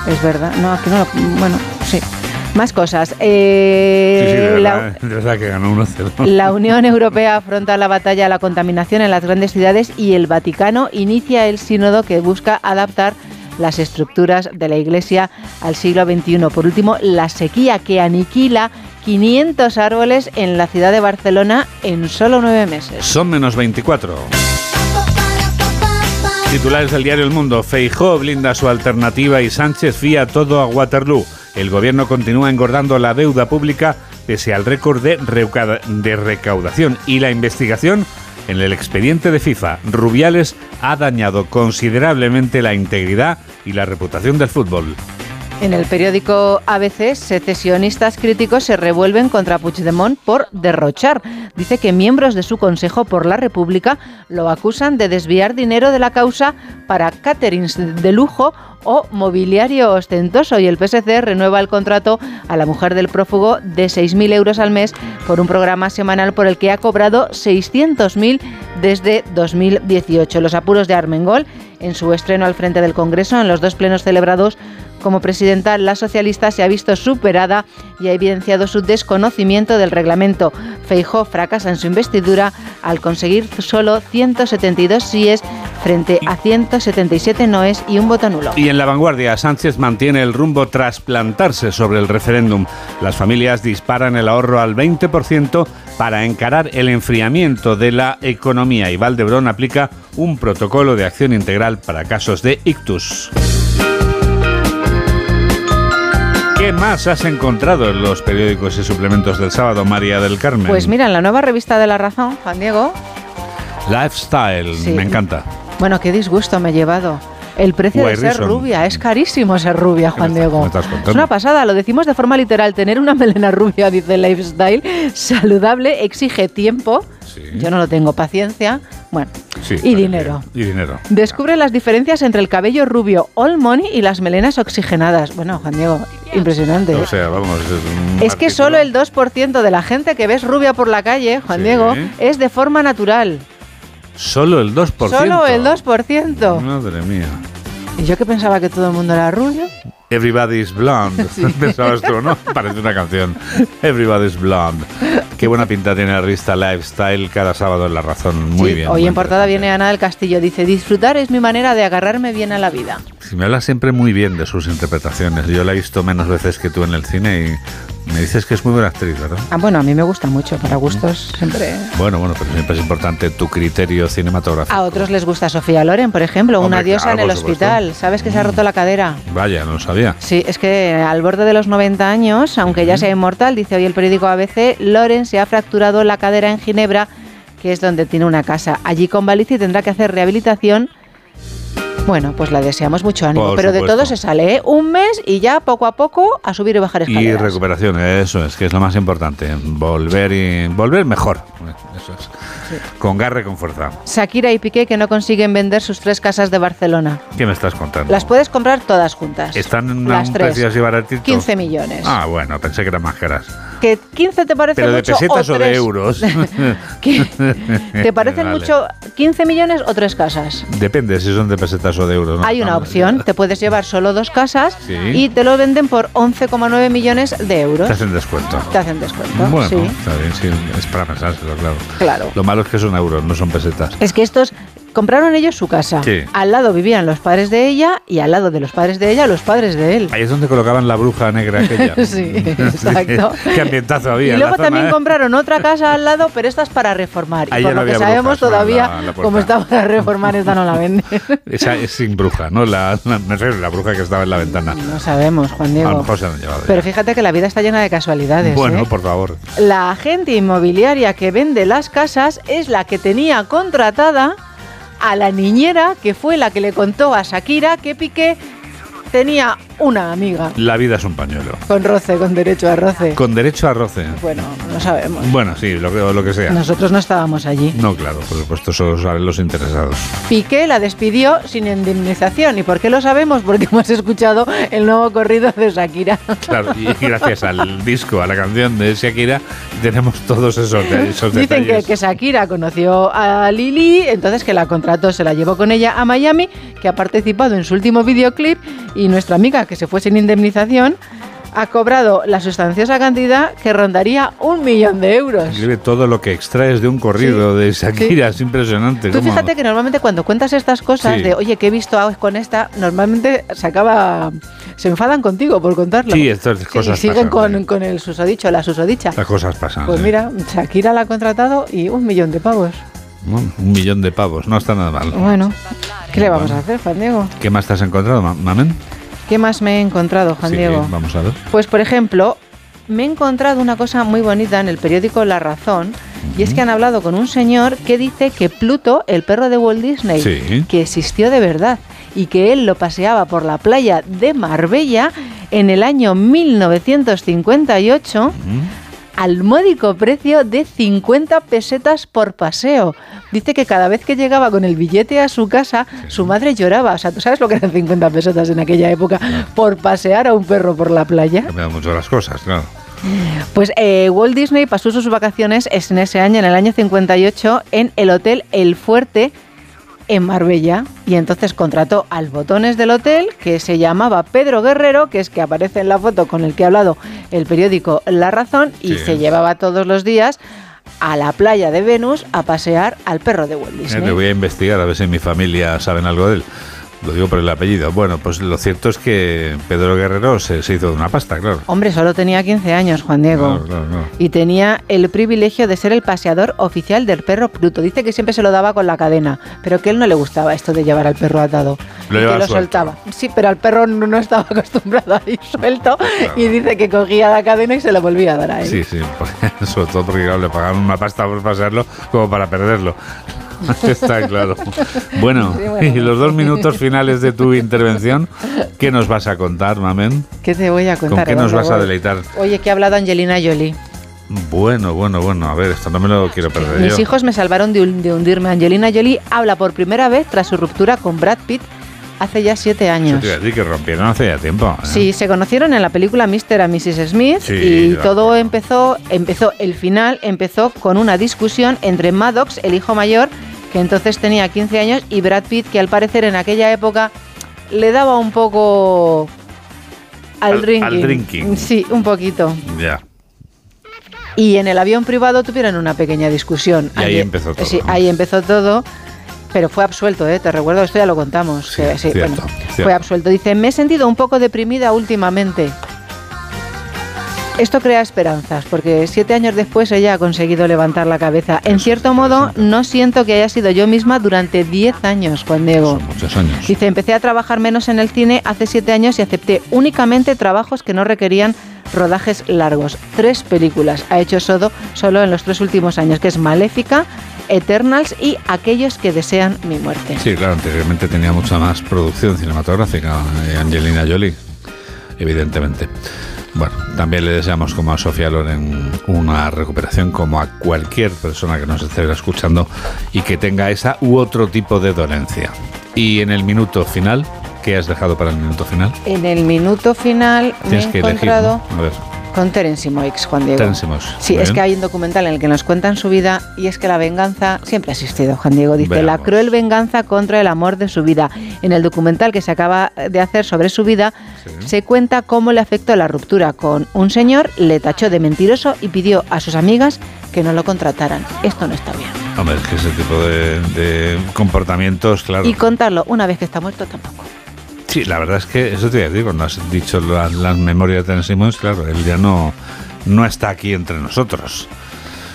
es verdad. No, aquí no lo... Bueno, sí. Más cosas. Eh, Sí, sí, de la- verdad, de verdad que ganó 1 a 0. La Unión Europea afronta la batalla a la contaminación en las grandes ciudades y el Vaticano inicia el sínodo que busca adaptar las estructuras de la Iglesia al siglo XXI. Por último, la sequía que aniquila 500 árboles en la ciudad de Barcelona en solo nueve meses. Son menos 24. Titulares del diario El Mundo. Feijó blinda su alternativa y Sánchez fía todo a Waterloo. El gobierno continúa engordando la deuda pública pese al récord de, de recaudación y la investigación en el expediente de FIFA. Rubiales ha dañado considerablemente la integridad y la reputación del fútbol. En el periódico ABC, secesionistas críticos se revuelven contra Puigdemont por derrochar. Dice que miembros de su Consejo por la República lo acusan de desviar dinero de la causa para caterings de lujo o mobiliario ostentoso y el PSC renueva el contrato a la mujer del prófugo de 6.000 euros al mes por un programa semanal por el que ha cobrado 600.000 desde 2018. Los apuros de Armengol en su estreno al frente del Congreso en los dos plenos celebrados como presidenta, la socialista se ha visto superada y ha evidenciado su desconocimiento del reglamento. Feijó fracasa en su investidura al conseguir solo 172 síes frente a 177 noes y un voto nulo. Y en la vanguardia, Sánchez mantiene el rumbo tras plantarse sobre el referéndum. Las familias disparan el ahorro al 20% para encarar el enfriamiento de la economía y Valdebrón aplica un protocolo de acción integral para casos de ictus. ¿Qué más has encontrado en los periódicos y suplementos del sábado, María del Carmen? Pues mira, en la nueva revista de La Razón, Juan Diego, Lifestyle, Sí. me encanta. bueno, qué disgusto me he llevado. El precio de ser Reason. rubia, es carísimo ser rubia, Juan Diego. me estás? Es una pasada, lo decimos de forma literal. Tener una melena rubia, dice Lifestyle, saludable, exige tiempo. Yo no lo tengo, paciencia. Bueno, Sí, y dinero. Y dinero. Descubre las diferencias entre el cabello rubio all money y las melenas oxigenadas. Bueno, Juan Diego, impresionante. O sea, vamos, es un es que solo el 2% de la gente que ves rubia por la calle, Juan Sí. Diego, es de forma natural. Solo el 2%. Solo el 2%. Madre mía. Y yo que pensaba que todo el mundo era rubio. Everybody's Blonde. Sí. Pensabas tú, ¿no? Parece una canción. Everybody's Blonde. Qué buena pinta tiene la revista Lifestyle cada sábado en La Razón. Muy Sí, bien. Hoy en portada viene Ana del Castillo. Dice, disfrutar es mi manera de agarrarme bien a la vida. Me habla siempre muy bien de sus interpretaciones. Yo la he visto menos veces que tú en el cine y me dices que es muy buena actriz, ¿verdad? Ah, bueno, a mí me gusta mucho. Para gustos siempre... Bueno, bueno, pero siempre es importante tu criterio cinematográfico. A otros les gusta Sofía Loren, por ejemplo, una Hombre, diosa claro, en el supuesto. hospital. ¿Sabes que se ha roto la cadera? Vaya, no lo sabía. Sí, es que al borde de los 90 años, aunque ya sea inmortal, dice hoy el periódico ABC, Loren se ha fracturado la cadera en Ginebra, que es donde tiene una casa. Allí convalece y tendrá que hacer rehabilitación. Bueno, pues la deseamos mucho ánimo, Por pero de todo se sale, ¿eh? Un mes y ya poco a poco a subir y bajar Y escaleras. recuperación, eso es que es lo más importante. Volver y volver mejor. Eso es. Con garra y con fuerza. Shakira y Piqué que no consiguen vender sus tres casas de Barcelona. ¿Qué me estás contando? Las puedes comprar todas juntas. ¿Están en Las un tres. precio así baratito? 15 millones. Ah, bueno, pensé que eran más caras. ¿Que 15 te parece ¿Pero de mucho pesetas o, de tres? euros? ¿Te parecen Vale. mucho 15 millones o tres casas? Depende si son de pesetas o de euros. ¿no? Hay una Vamos, opción, te puedes llevar solo dos casas Sí. y te lo venden por 11,9 millones de euros. Te hacen descuento. Te hacen descuento, Bueno, sí. está bien, sí, es para pensárselo, claro. Claro. Lo malo es que son euros, no son pesetas. Es que estos compraron ellos su casa. Sí. Al lado vivían los padres de ella y al lado de los padres de ella los padres de él. Ahí es donde colocaban la bruja negra aquella. Sí, exacto. Qué ambientazo había. Y luego zona, también ¿eh? compraron otra casa al lado, pero esta es para reformar. Ahí y ya por no lo que sabemos ¿no? todavía, La- la como está para reformar, esta no la venden. Esa es sin bruja, ¿no? La, la, refiero a la bruja que estaba en la ventana. No sabemos, Juan A lo Diego. mejor se han llevado. Pero fíjate que la vida está llena de casualidades. bueno, ¿eh? por favor. La agente inmobiliaria que vende las casas es la que tenía contratada a la niñera que fue la que le contó a Shakira que Piqué tenía una amiga La vida es un pañuelo. con roce, con derecho a roce. Con derecho a roce. Bueno, no sabemos. Bueno, sí, lo que, lo que sea. Nosotros no estábamos allí. No, claro, por supuesto, solo saben los interesados. Piqué la despidió sin indemnización. ¿Y por qué lo sabemos? Porque hemos escuchado el nuevo corrido de Shakira. Claro, y gracias al disco, a la canción de Shakira, tenemos todos esos, esos Dicen que, detalles. que Shakira conoció a Lili, entonces que la contrató, se la llevó con ella a Miami, que ha participado en su último videoclip y nuestra amiga, que se fue sin indemnización, ha cobrado la sustanciosa cantidad que rondaría un millón de euros. Escribe todo lo que extraes de un corrido de Shakira, es impresionante. Tú cómo- fíjate que normalmente cuando cuentas estas cosas Sí. de, oye, que he visto con esta, normalmente se acaba, se enfadan contigo por contarlo. Sí, estas cosas y siguen pasan, con, con el susodicho, la susodicha. Las cosas pasan. Pues mira, Shakira la ha contratado y un millón de pavos. Bueno, un millón de pavos, no está nada mal. Bueno, ¿qué le vamos Bueno. a hacer, Juan Diego? ¿Qué más te has encontrado, ma- Mamen? ¿Qué más me he encontrado, Juan Sí, Diego? vamos a ver. Pues, por ejemplo, me he encontrado una cosa muy bonita en el periódico La Razón, y es que han hablado con un señor que dice que Pluto, el perro de Walt Disney, Sí. que existió de verdad y que él lo paseaba por la playa de Marbella en el año 1958 al módico precio de 50 pesetas por paseo. Dice que cada vez que llegaba con el billete a su casa, su madre lloraba. O sea, ¿tú sabes lo que eran 50 pesetas en aquella época por pasear a un perro por la playa? Cambian mucho las cosas, claro. Pues eh, Walt Disney pasó sus vacaciones es en ese año, en el año 58, en el Hotel El Fuerte en Marbella y entonces contrató al botones del hotel que se llamaba Pedro Guerrero, que es que aparece en la foto con el que ha hablado el periódico La Razón y Sí. se llevaba todos los días a la playa de Venus a pasear al perro de Walt Eh, Disney. Voy a investigar a ver si mi familia saben algo de él. Lo digo por el apellido. Bueno, pues lo cierto es que Pedro Guerrero se, se hizo de una pasta, claro. Hombre, solo tenía 15 años, Juan Diego. Y tenía el privilegio de ser el paseador oficial del perro Pluto. Dice que siempre se lo daba con la cadena, pero que a él no le gustaba esto de llevar al perro atado. Lo y que lo suelto. soltaba. Sí, pero al perro no, estaba acostumbrado a ir suelto y dice que cogía la cadena y se la volvía a dar a él. Sí, sí, sobre todo porque claro, le pagaban una pasta por pasearlo como para perderlo. Está claro. Bueno, Sí, bueno. y los dos minutos finales de tu intervención, ¿qué nos vas a contar, Mamen? ¿Qué te voy a ¿Con contar? qué nos ¿Dónde vas a deleitar? Oye, que ha hablado Angelina Jolie. Bueno, bueno, bueno, a ver, esto no me lo quiero perder Mis yo. hijos me salvaron de hundirme. Angelina Jolie habla por primera vez tras su ruptura con Brad Pitt hace ya siete Yo años. te decir que rompieron hace ya tiempo. ¿eh? Sí, se conocieron en la película Mr. and Mrs. Smith Sí, y todo empezó, empezó, el final empezó con una discusión entre Maddox, el hijo mayor, que entonces tenía 15 años, y Brad Pitt, que al parecer en aquella época le daba un poco al, Al- drinking. al drinking. Sí, un poquito. Ya. Y en el avión privado tuvieron una pequeña discusión. Y ahí empezó todo, Sí, ahí empezó todo. Pero fue absuelto, ¿eh? te recuerdo, esto ya lo contamos. Sí, que- sí, cierto, bueno, cierto. Fue absuelto. Dice, me he sentido un poco deprimida últimamente. Esto crea esperanzas, porque siete años después ella ha conseguido levantar la cabeza. En cierto modo, no siento que haya sido yo misma durante 10 años, Juan Diego. Muchos años. Dice, empecé a trabajar menos en el cine hace siete años y acepté únicamente trabajos que no requerían rodajes largos. Tres películas ha hecho Sodo solo en los tres últimos años, que es Maléfica, Eternals y Aquellos que desean mi muerte. Sí, claro, anteriormente tenía mucha más producción cinematográfica, eh, Angelina Jolie, evidentemente. Bueno, también le deseamos como a Sofía Loren una recuperación como a cualquier persona que nos esté escuchando y que tenga esa u otro tipo de dolencia. Y en el minuto final, ¿qué has dejado para el minuto final? En el minuto final me he Tienes que elegir, encontrado ¿no? A ver, con Terence Simoix, Juan Diego. Terence Simoix, Sí, es que hay un documental en el que nos cuentan su vida y es que la venganza siempre ha existido, Juan Diego. Dice, la cruel venganza contra el amor de su vida. En el documental que se acaba de hacer sobre su vida, se cuenta cómo le afectó la ruptura con un señor, le tachó de mentiroso y pidió a sus amigas que no lo contrataran. Esto no está bien. hombre, es que ese tipo de, de comportamientos, claro. Y contarlo una vez que está muerto tampoco. Sí, la verdad es que eso te iba a decir, cuando has dicho las, las memorias de Terence Simons, claro, él ya no, no está aquí entre nosotros.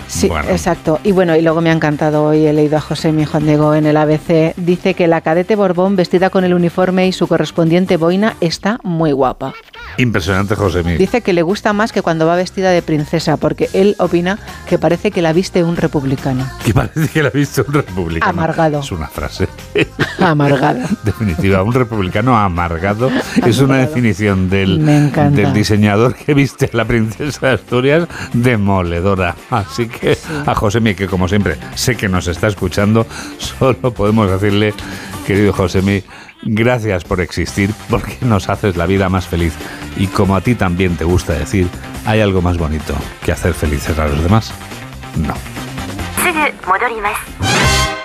Sí, Bueno. exacto. Y bueno, y luego me ha encantado hoy, he leído a José mi Juan Diego en el ABC, dice que la cadete Borbón vestida con el uniforme y su correspondiente boina está muy guapa. Impresionante, José Miguel. Dice que le gusta más que cuando va vestida de princesa, porque él opina que parece que la viste un republicano. Que parece que la ha visto un republicano. Amargado. Es una frase. Amargado. Definitiva, un republicano amargado es una definición del, del diseñador que viste a la princesa de Asturias demoledora. Así que a Josemi, que como siempre sé que nos está escuchando, solo podemos decirle, Querido Josemi, gracias por existir porque nos haces la vida más feliz. Y como a ti también te gusta decir, ¿hay algo más bonito que hacer felices a los demás? No.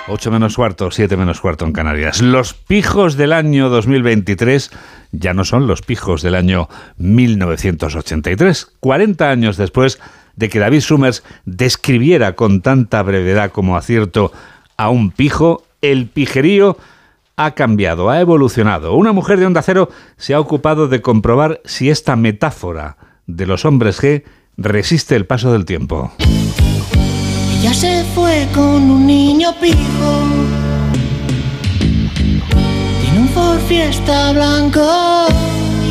8 menos cuarto, 7 menos cuarto en Canarias. Los pijos del año 2023 ya no son los pijos del año 1983. 40 años después de que David Summers describiera con tanta brevedad como acierto a un pijo, el pijerío ha cambiado, ha evolucionado. Una mujer de Onda Cero se ha ocupado de comprobar si esta metáfora de los hombres G resiste el paso del tiempo. Ella se fue con un niño pijo. Tiene un Ford Fiesta blanco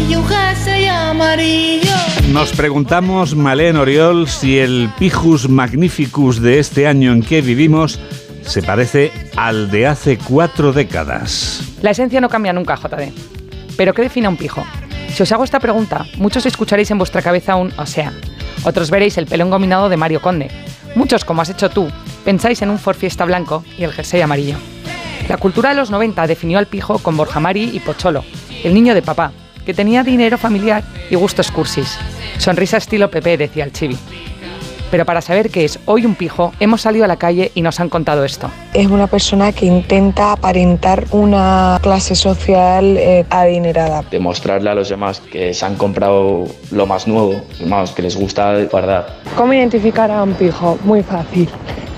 y un jersey amarillo. Nos preguntamos, Malén Oriol, si el Pijus Magnificus de este año en que vivimos se parece al de hace cuatro décadas. La esencia no cambia nunca, JD. ¿Pero qué define un pijo? Si os hago esta pregunta, muchos escucharéis en vuestra cabeza un o sea. Otros veréis el pelo engominado de Mario Conde. Muchos, como has hecho tú, pensáis en un Ford Fiesta blanco y el jersey amarillo. La cultura de los 90 definió al pijo con Borja Mari y Pocholo, el niño de papá, que tenía dinero familiar y gustos cursis. Sonrisa estilo Pepe, decía el chibi. Pero para saber qué es hoy un pijo, hemos salido a la calle y nos han contado esto. Es una persona que intenta aparentar una clase social eh, adinerada. Demostrarle a los demás que se han comprado lo más nuevo, vamos, que les gusta guardar. ¿Cómo identificar a un pijo? Muy fácil.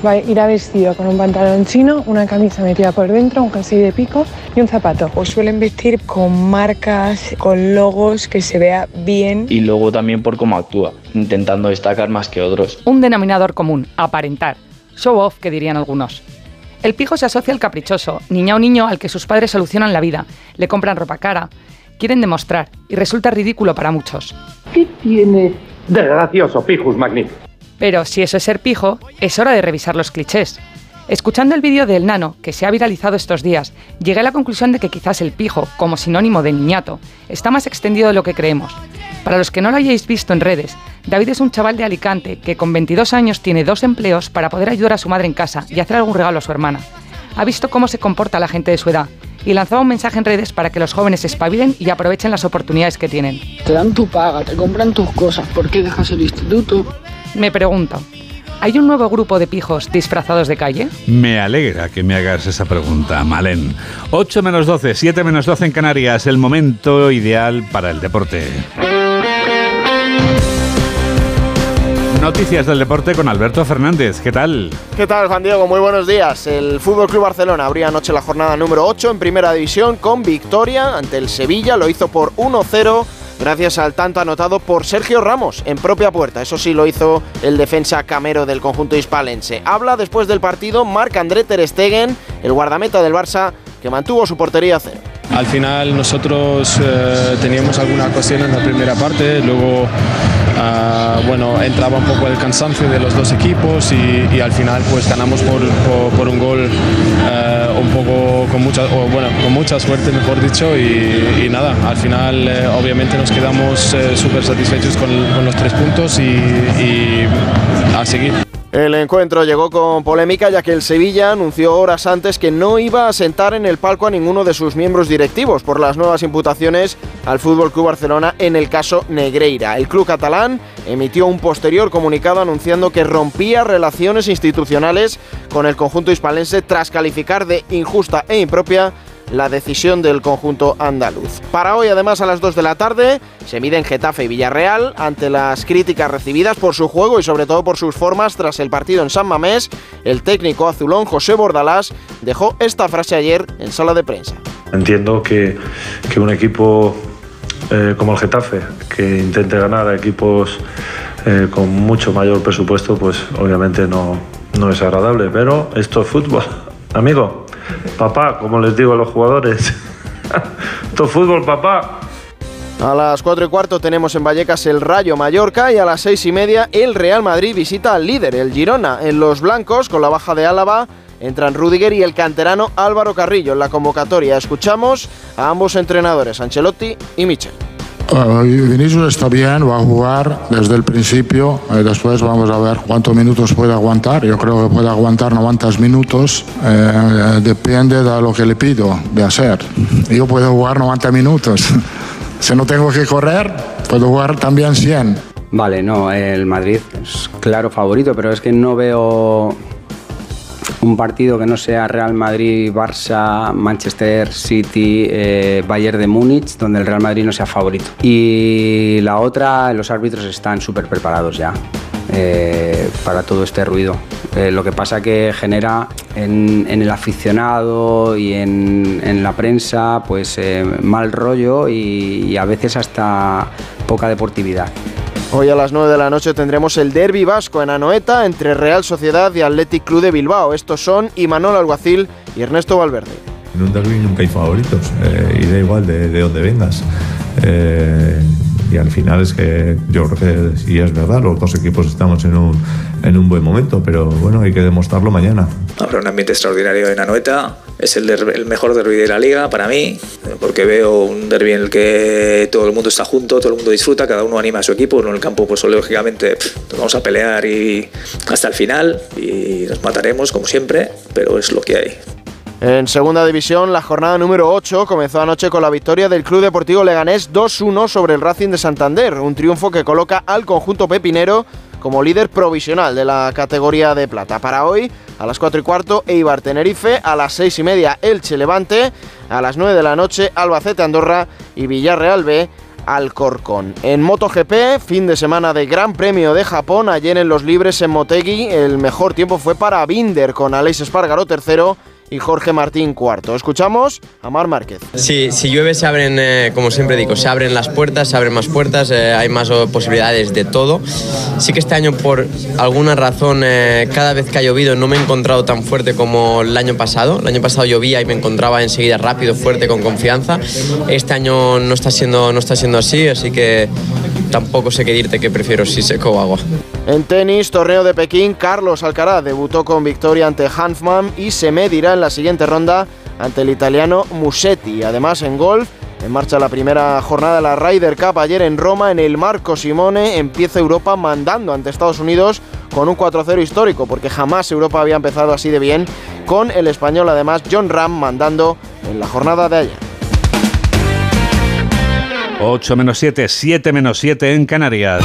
Va a ir vestido con un pantalón chino, una camisa metida por dentro, un jersey de pico y un zapato. O suelen vestir con marcas, con logos, que se vea bien. Y luego también por cómo actúa, intentando destacar más que otros. Un denominador común, aparentar. Show off, que dirían algunos. El pijo se asocia al caprichoso, niña o niño al que sus padres solucionan la vida, le compran ropa cara, quieren demostrar y resulta ridículo para muchos. ¿Qué tiene de gracioso, Pijus Magnífico? Pero si eso es ser pijo, es hora de revisar los clichés. Escuchando el vídeo del nano, que se ha viralizado estos días, llegué a la conclusión de que quizás el pijo, como sinónimo de niñato, está más extendido de lo que creemos. Para los que no lo hayáis visto en redes, David es un chaval de Alicante que con 22 años tiene dos empleos para poder ayudar a su madre en casa y hacer algún regalo a su hermana. Ha visto cómo se comporta la gente de su edad y lanzaba un mensaje en redes para que los jóvenes se espabilen y aprovechen las oportunidades que tienen. Te dan tu paga, te compran tus cosas. ¿Por qué dejas el instituto? Me pregunto, ¿hay un nuevo grupo de pijos disfrazados de calle? Me alegra que me hagas esa pregunta, Malén. 8 menos 12, 7 menos 12 en Canarias, el momento ideal para el deporte. Noticias del deporte con Alberto Fernández. ¿Qué tal? ¿Qué tal, Juan Diego? Muy buenos días. El Fútbol Club Barcelona abría anoche la jornada número 8 en Primera División con victoria ante el Sevilla. Lo hizo por 1-0 gracias al tanto anotado por Sergio Ramos en propia puerta. Eso sí lo hizo el defensa camero del conjunto hispalense. Habla después del partido Marc-André Ter Stegen, el guardameta del Barça, que mantuvo su portería a cero. Al final nosotros eh, teníamos algunas cuestiones en la primera parte, luego ah, bueno, entraba un poco el cansancio de los dos equipos y, al final pues ganamos por, por- un gol eh, un poco con mucha, bueno, con mucha suerte, mejor dicho, y, nada, al final eh, obviamente nos quedamos eh, súper satisfechos con, los tres puntos y a seguir. El encuentro llegó con polémica ya que el Sevilla anunció horas antes que no iba a sentar en el palco a ninguno de sus miembros directivos por las nuevas imputaciones al Fútbol Club Barcelona en el caso Negreira. El club catalán emitió un posterior comunicado anunciando que rompía relaciones institucionales con el conjunto hispalense tras calificar de injusta e impropia la decisión del conjunto andaluz. Para hoy, además, a las 2 de la tarde, se miden Getafe y Villarreal ante las críticas recibidas por su juego y sobre todo por sus formas tras el partido en San Mamés. El técnico azulón José Bordalás dejó esta frase ayer en sala de prensa. Entiendo que, que un equipo eh, como el Getafe, que intente ganar a equipos eh, con mucho mayor presupuesto, pues obviamente no, no es agradable. Pero esto es fútbol, amigo. Papá, como les digo a los jugadores. esto es fútbol, papá. A las 4 y cuarto tenemos en Vallecas el Rayo Mallorca y a las 6 y media el Real Madrid visita al líder, el Girona. En los blancos, con la baja de Álava, entran Rudiger y el canterano Álvaro Carrillo en la convocatoria. Escuchamos a ambos entrenadores, Ancelotti y Michel. Uh, Vinicius está bien, va a jugar desde el principio. eh, después vamos a ver cuántos minutos puede aguantar. Yo creo que puede aguantar 90 minutos. eh, depende de lo que le pido de hacer. Yo puedo jugar 90 minutos. si no tengo que correr, puedo jugar también 100. Vale, no, el Madrid es claro favorito, pero es que no veo un partido que no sea Real Madrid, Barça, Manchester City, eh, Bayern de Múnich, donde el Real Madrid no sea favorito. Y la otra, los árbitros están súper preparados ya. eh, para todo este ruido. Eh, lo que pasa que genera en, el aficionado y en, la prensa pues mal rollo y a veces hasta poca deportividad. Hoy a las 9 de la noche tendremos el derby vasco en Anoeta entre Real Sociedad y Athletic Club de Bilbao. Estos son Imanol Alguacil y Ernesto Valverde. En un derby nunca hay favoritos, eh, y da igual de, de dónde vengas. Eh, y al final es que yo creo que sí es verdad, los dos equipos estamos en un, en un buen momento, pero bueno, hay que demostrarlo mañana. Habrá un ambiente extraordinario en Anoeta. Es el, der- el mejor derby de la liga para mí, porque veo un derby en el que todo el mundo está junto, todo el mundo disfruta, cada uno anima a su equipo. En el campo, pues lógicamente, pff, vamos a pelear y hasta el final y nos mataremos como siempre, pero es lo que hay. En segunda división, la jornada número 8 comenzó anoche con la victoria del Club Deportivo Leganés 2-1 sobre el Racing de Santander, un triunfo que coloca al conjunto pepinero como líder provisional de la categoría de plata. Para hoy, a las 4 y cuarto, Eibar Tenerife, a las 6 y media, Elche Levante, a las 9 de la noche, Albacete Andorra y Villarreal B. Alcorcón. En MotoGP, fin de semana de Gran Premio de Japón, ayer en los libres en Motegi, el mejor tiempo fue para Binder con Alex Espargaro tercero y Jorge Martín cuarto. Escuchamos a Mar Márquez. Sí, si llueve se abren, eh, como siempre digo, se abren las puertas, se abren más puertas, eh, hay más oh, posibilidades de todo. Sí que este año por alguna razón eh, cada vez que ha llovido no me he encontrado tan fuerte como el año pasado. El año pasado llovía y me encontraba enseguida rápido, fuerte, con confianza. Este año no está siendo, no está siendo así, así que tampoco sé qué dirte que prefiero si seco o agua. En tenis, torneo de Pekín, Carlos Alcaraz debutó con victoria ante Hanfman y se medirá en la siguiente ronda ante el italiano Musetti. Además, en golf, en marcha la primera jornada de la Ryder Cup ayer en Roma, en el Marco Simone, empieza Europa mandando ante Estados Unidos con un 4-0 histórico, porque jamás Europa había empezado así de bien, con el español además John Ram mandando en la jornada de ayer. 8 menos 7, 7 menos 7 en Canarias.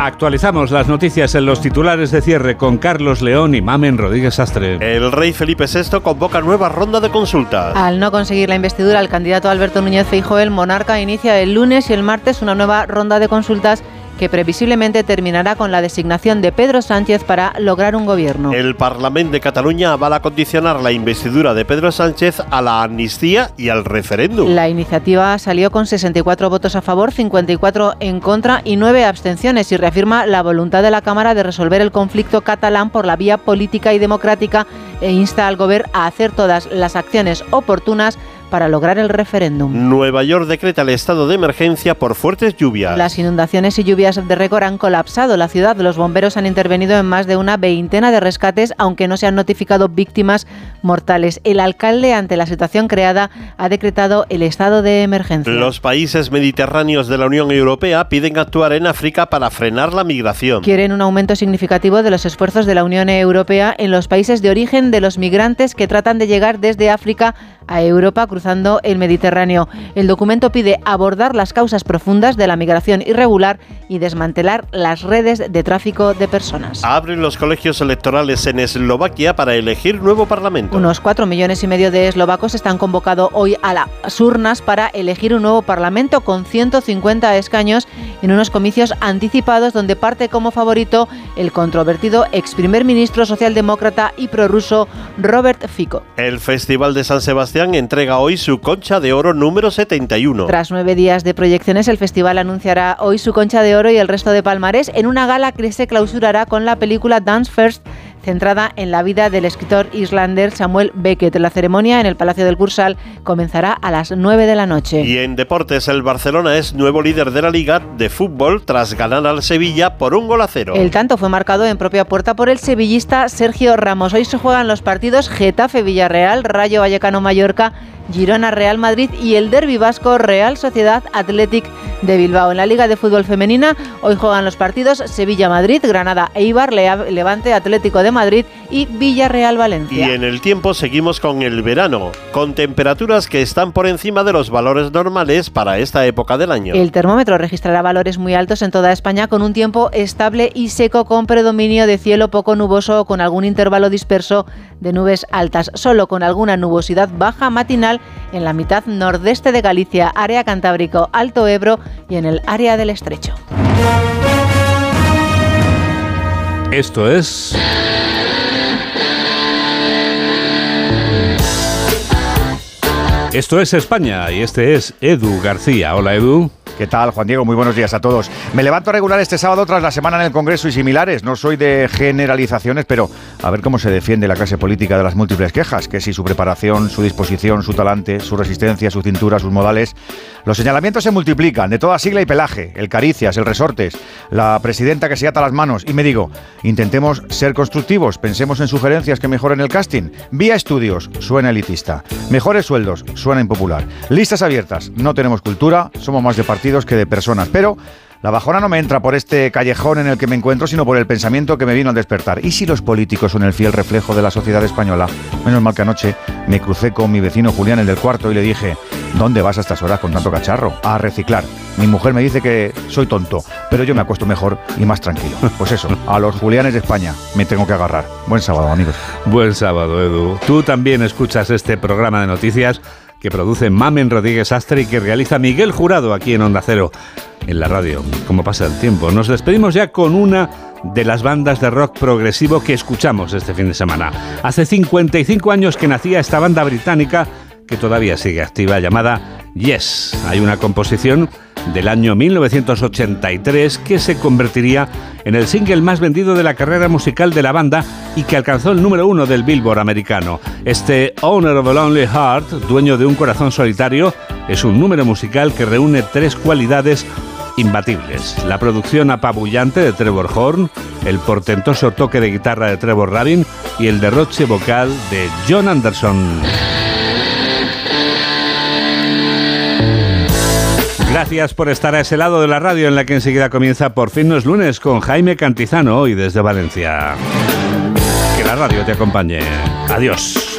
Actualizamos las noticias en los titulares de cierre con Carlos León y Mamen Rodríguez Astre. El rey Felipe VI convoca nueva ronda de consultas. Al no conseguir la investidura, el candidato Alberto Núñez Feijóo, el monarca, inicia el lunes y el martes una nueva ronda de consultas que previsiblemente terminará con la designación de Pedro Sánchez para lograr un gobierno. El Parlamento de Cataluña avala condicionar la investidura de Pedro Sánchez a la amnistía y al referéndum. La iniciativa salió con 64 votos a favor, 54 en contra y 9 abstenciones y reafirma la voluntad de la Cámara de resolver el conflicto catalán por la vía política y democrática e insta al Gobierno a hacer todas las acciones oportunas para lograr el referéndum. Nueva York decreta el estado de emergencia por fuertes lluvias. Las inundaciones y lluvias de récord han colapsado la ciudad. Los bomberos han intervenido en más de una veintena de rescates, aunque no se han notificado víctimas mortales. El alcalde, ante la situación creada, ha decretado el estado de emergencia. Los países mediterráneos de la Unión Europea piden actuar en África para frenar la migración. Quieren un aumento significativo de los esfuerzos de la Unión Europea en los países de origen de los migrantes que tratan de llegar desde África a Europa cruzando el Mediterráneo. El documento pide abordar las causas profundas de la migración irregular y desmantelar las redes de tráfico de personas. Abren los colegios electorales en Eslovaquia para elegir nuevo parlamento. Unos cuatro millones y medio de eslovacos están convocados hoy a las urnas para elegir un nuevo parlamento con 150 escaños en unos comicios anticipados donde parte como favorito el controvertido ex primer ministro socialdemócrata y prorruso Robert Fico. El Festival de San Sebastián entrega hoy su concha de oro número 71. Tras nueve días de proyecciones, el festival anunciará hoy su concha de oro y el resto de palmarés en una gala que se clausurará con la película Dance First centrada en la vida del escritor islandés Samuel Beckett. La ceremonia en el Palacio del Cursal comenzará a las 9 de la noche. Y en deportes, el Barcelona es nuevo líder de la Liga de Fútbol tras ganar al Sevilla por un gol a cero. El tanto fue marcado en propia puerta por el sevillista Sergio Ramos. Hoy se juegan los partidos Getafe-Villarreal, Rayo Vallecano-Mallorca Girona Real Madrid y el Derby Vasco Real Sociedad Athletic de Bilbao. En la Liga de Fútbol Femenina hoy juegan los partidos Sevilla Madrid, Granada Eibar, Levante Atlético de Madrid y Villarreal Valencia. Y en el tiempo seguimos con el verano, con temperaturas que están por encima de los valores normales para esta época del año. El termómetro registrará valores muy altos en toda España con un tiempo estable y seco con predominio de cielo poco nuboso o con algún intervalo disperso de nubes altas, solo con alguna nubosidad baja matinal en la mitad nordeste de Galicia, área Cantábrico, Alto Ebro y en el área del Estrecho. Esto es... Esto es España y este es Edu García. Hola Edu. ¿Qué tal, Juan Diego? Muy buenos días a todos. Me levanto regular este sábado tras la semana en el Congreso y similares. No soy de generalizaciones, pero a ver cómo se defiende la clase política de las múltiples quejas, que si su preparación, su disposición, su talante, su resistencia, su cintura, sus modales. Los señalamientos se multiplican, de toda sigla y pelaje, el caricias, el resortes, la presidenta que se ata las manos. Y me digo, intentemos ser constructivos, pensemos en sugerencias que mejoren el casting. Vía estudios, suena elitista. Mejores sueldos, suena impopular. Listas abiertas, no tenemos cultura, somos más de partido que de personas. Pero la bajona no me entra por este callejón en el que me encuentro, sino por el pensamiento que me vino al despertar. ¿Y si los políticos son el fiel reflejo de la sociedad española? Menos mal que anoche me crucé con mi vecino Julián, el del cuarto, y le dije, ¿dónde vas a estas horas con tanto cacharro? A reciclar. Mi mujer me dice que soy tonto, pero yo me acuesto mejor y más tranquilo. Pues eso, a los Julianes de España me tengo que agarrar. Buen sábado, amigos. Buen sábado, Edu. Tú también escuchas este programa de noticias que produce Mamen Rodríguez Astre y que realiza Miguel Jurado aquí en Onda Cero, en la radio. Como pasa el tiempo. Nos despedimos ya con una de las bandas de rock progresivo que escuchamos este fin de semana. Hace 55 años que nacía esta banda británica que todavía sigue activa llamada Yes. Hay una composición del año 1983 que se convertiría en el single más vendido de la carrera musical de la banda y que alcanzó el número uno del Billboard americano. Este Owner of a Lonely Heart, dueño de un corazón solitario, es un número musical que reúne tres cualidades imbatibles. La producción apabullante de Trevor Horn, el portentoso toque de guitarra de Trevor Rabin y el derroche vocal de John Anderson. Gracias por estar a ese lado de la radio en la que enseguida comienza Por fin no es lunes con Jaime Cantizano hoy desde Valencia. Que la radio te acompañe. Adiós.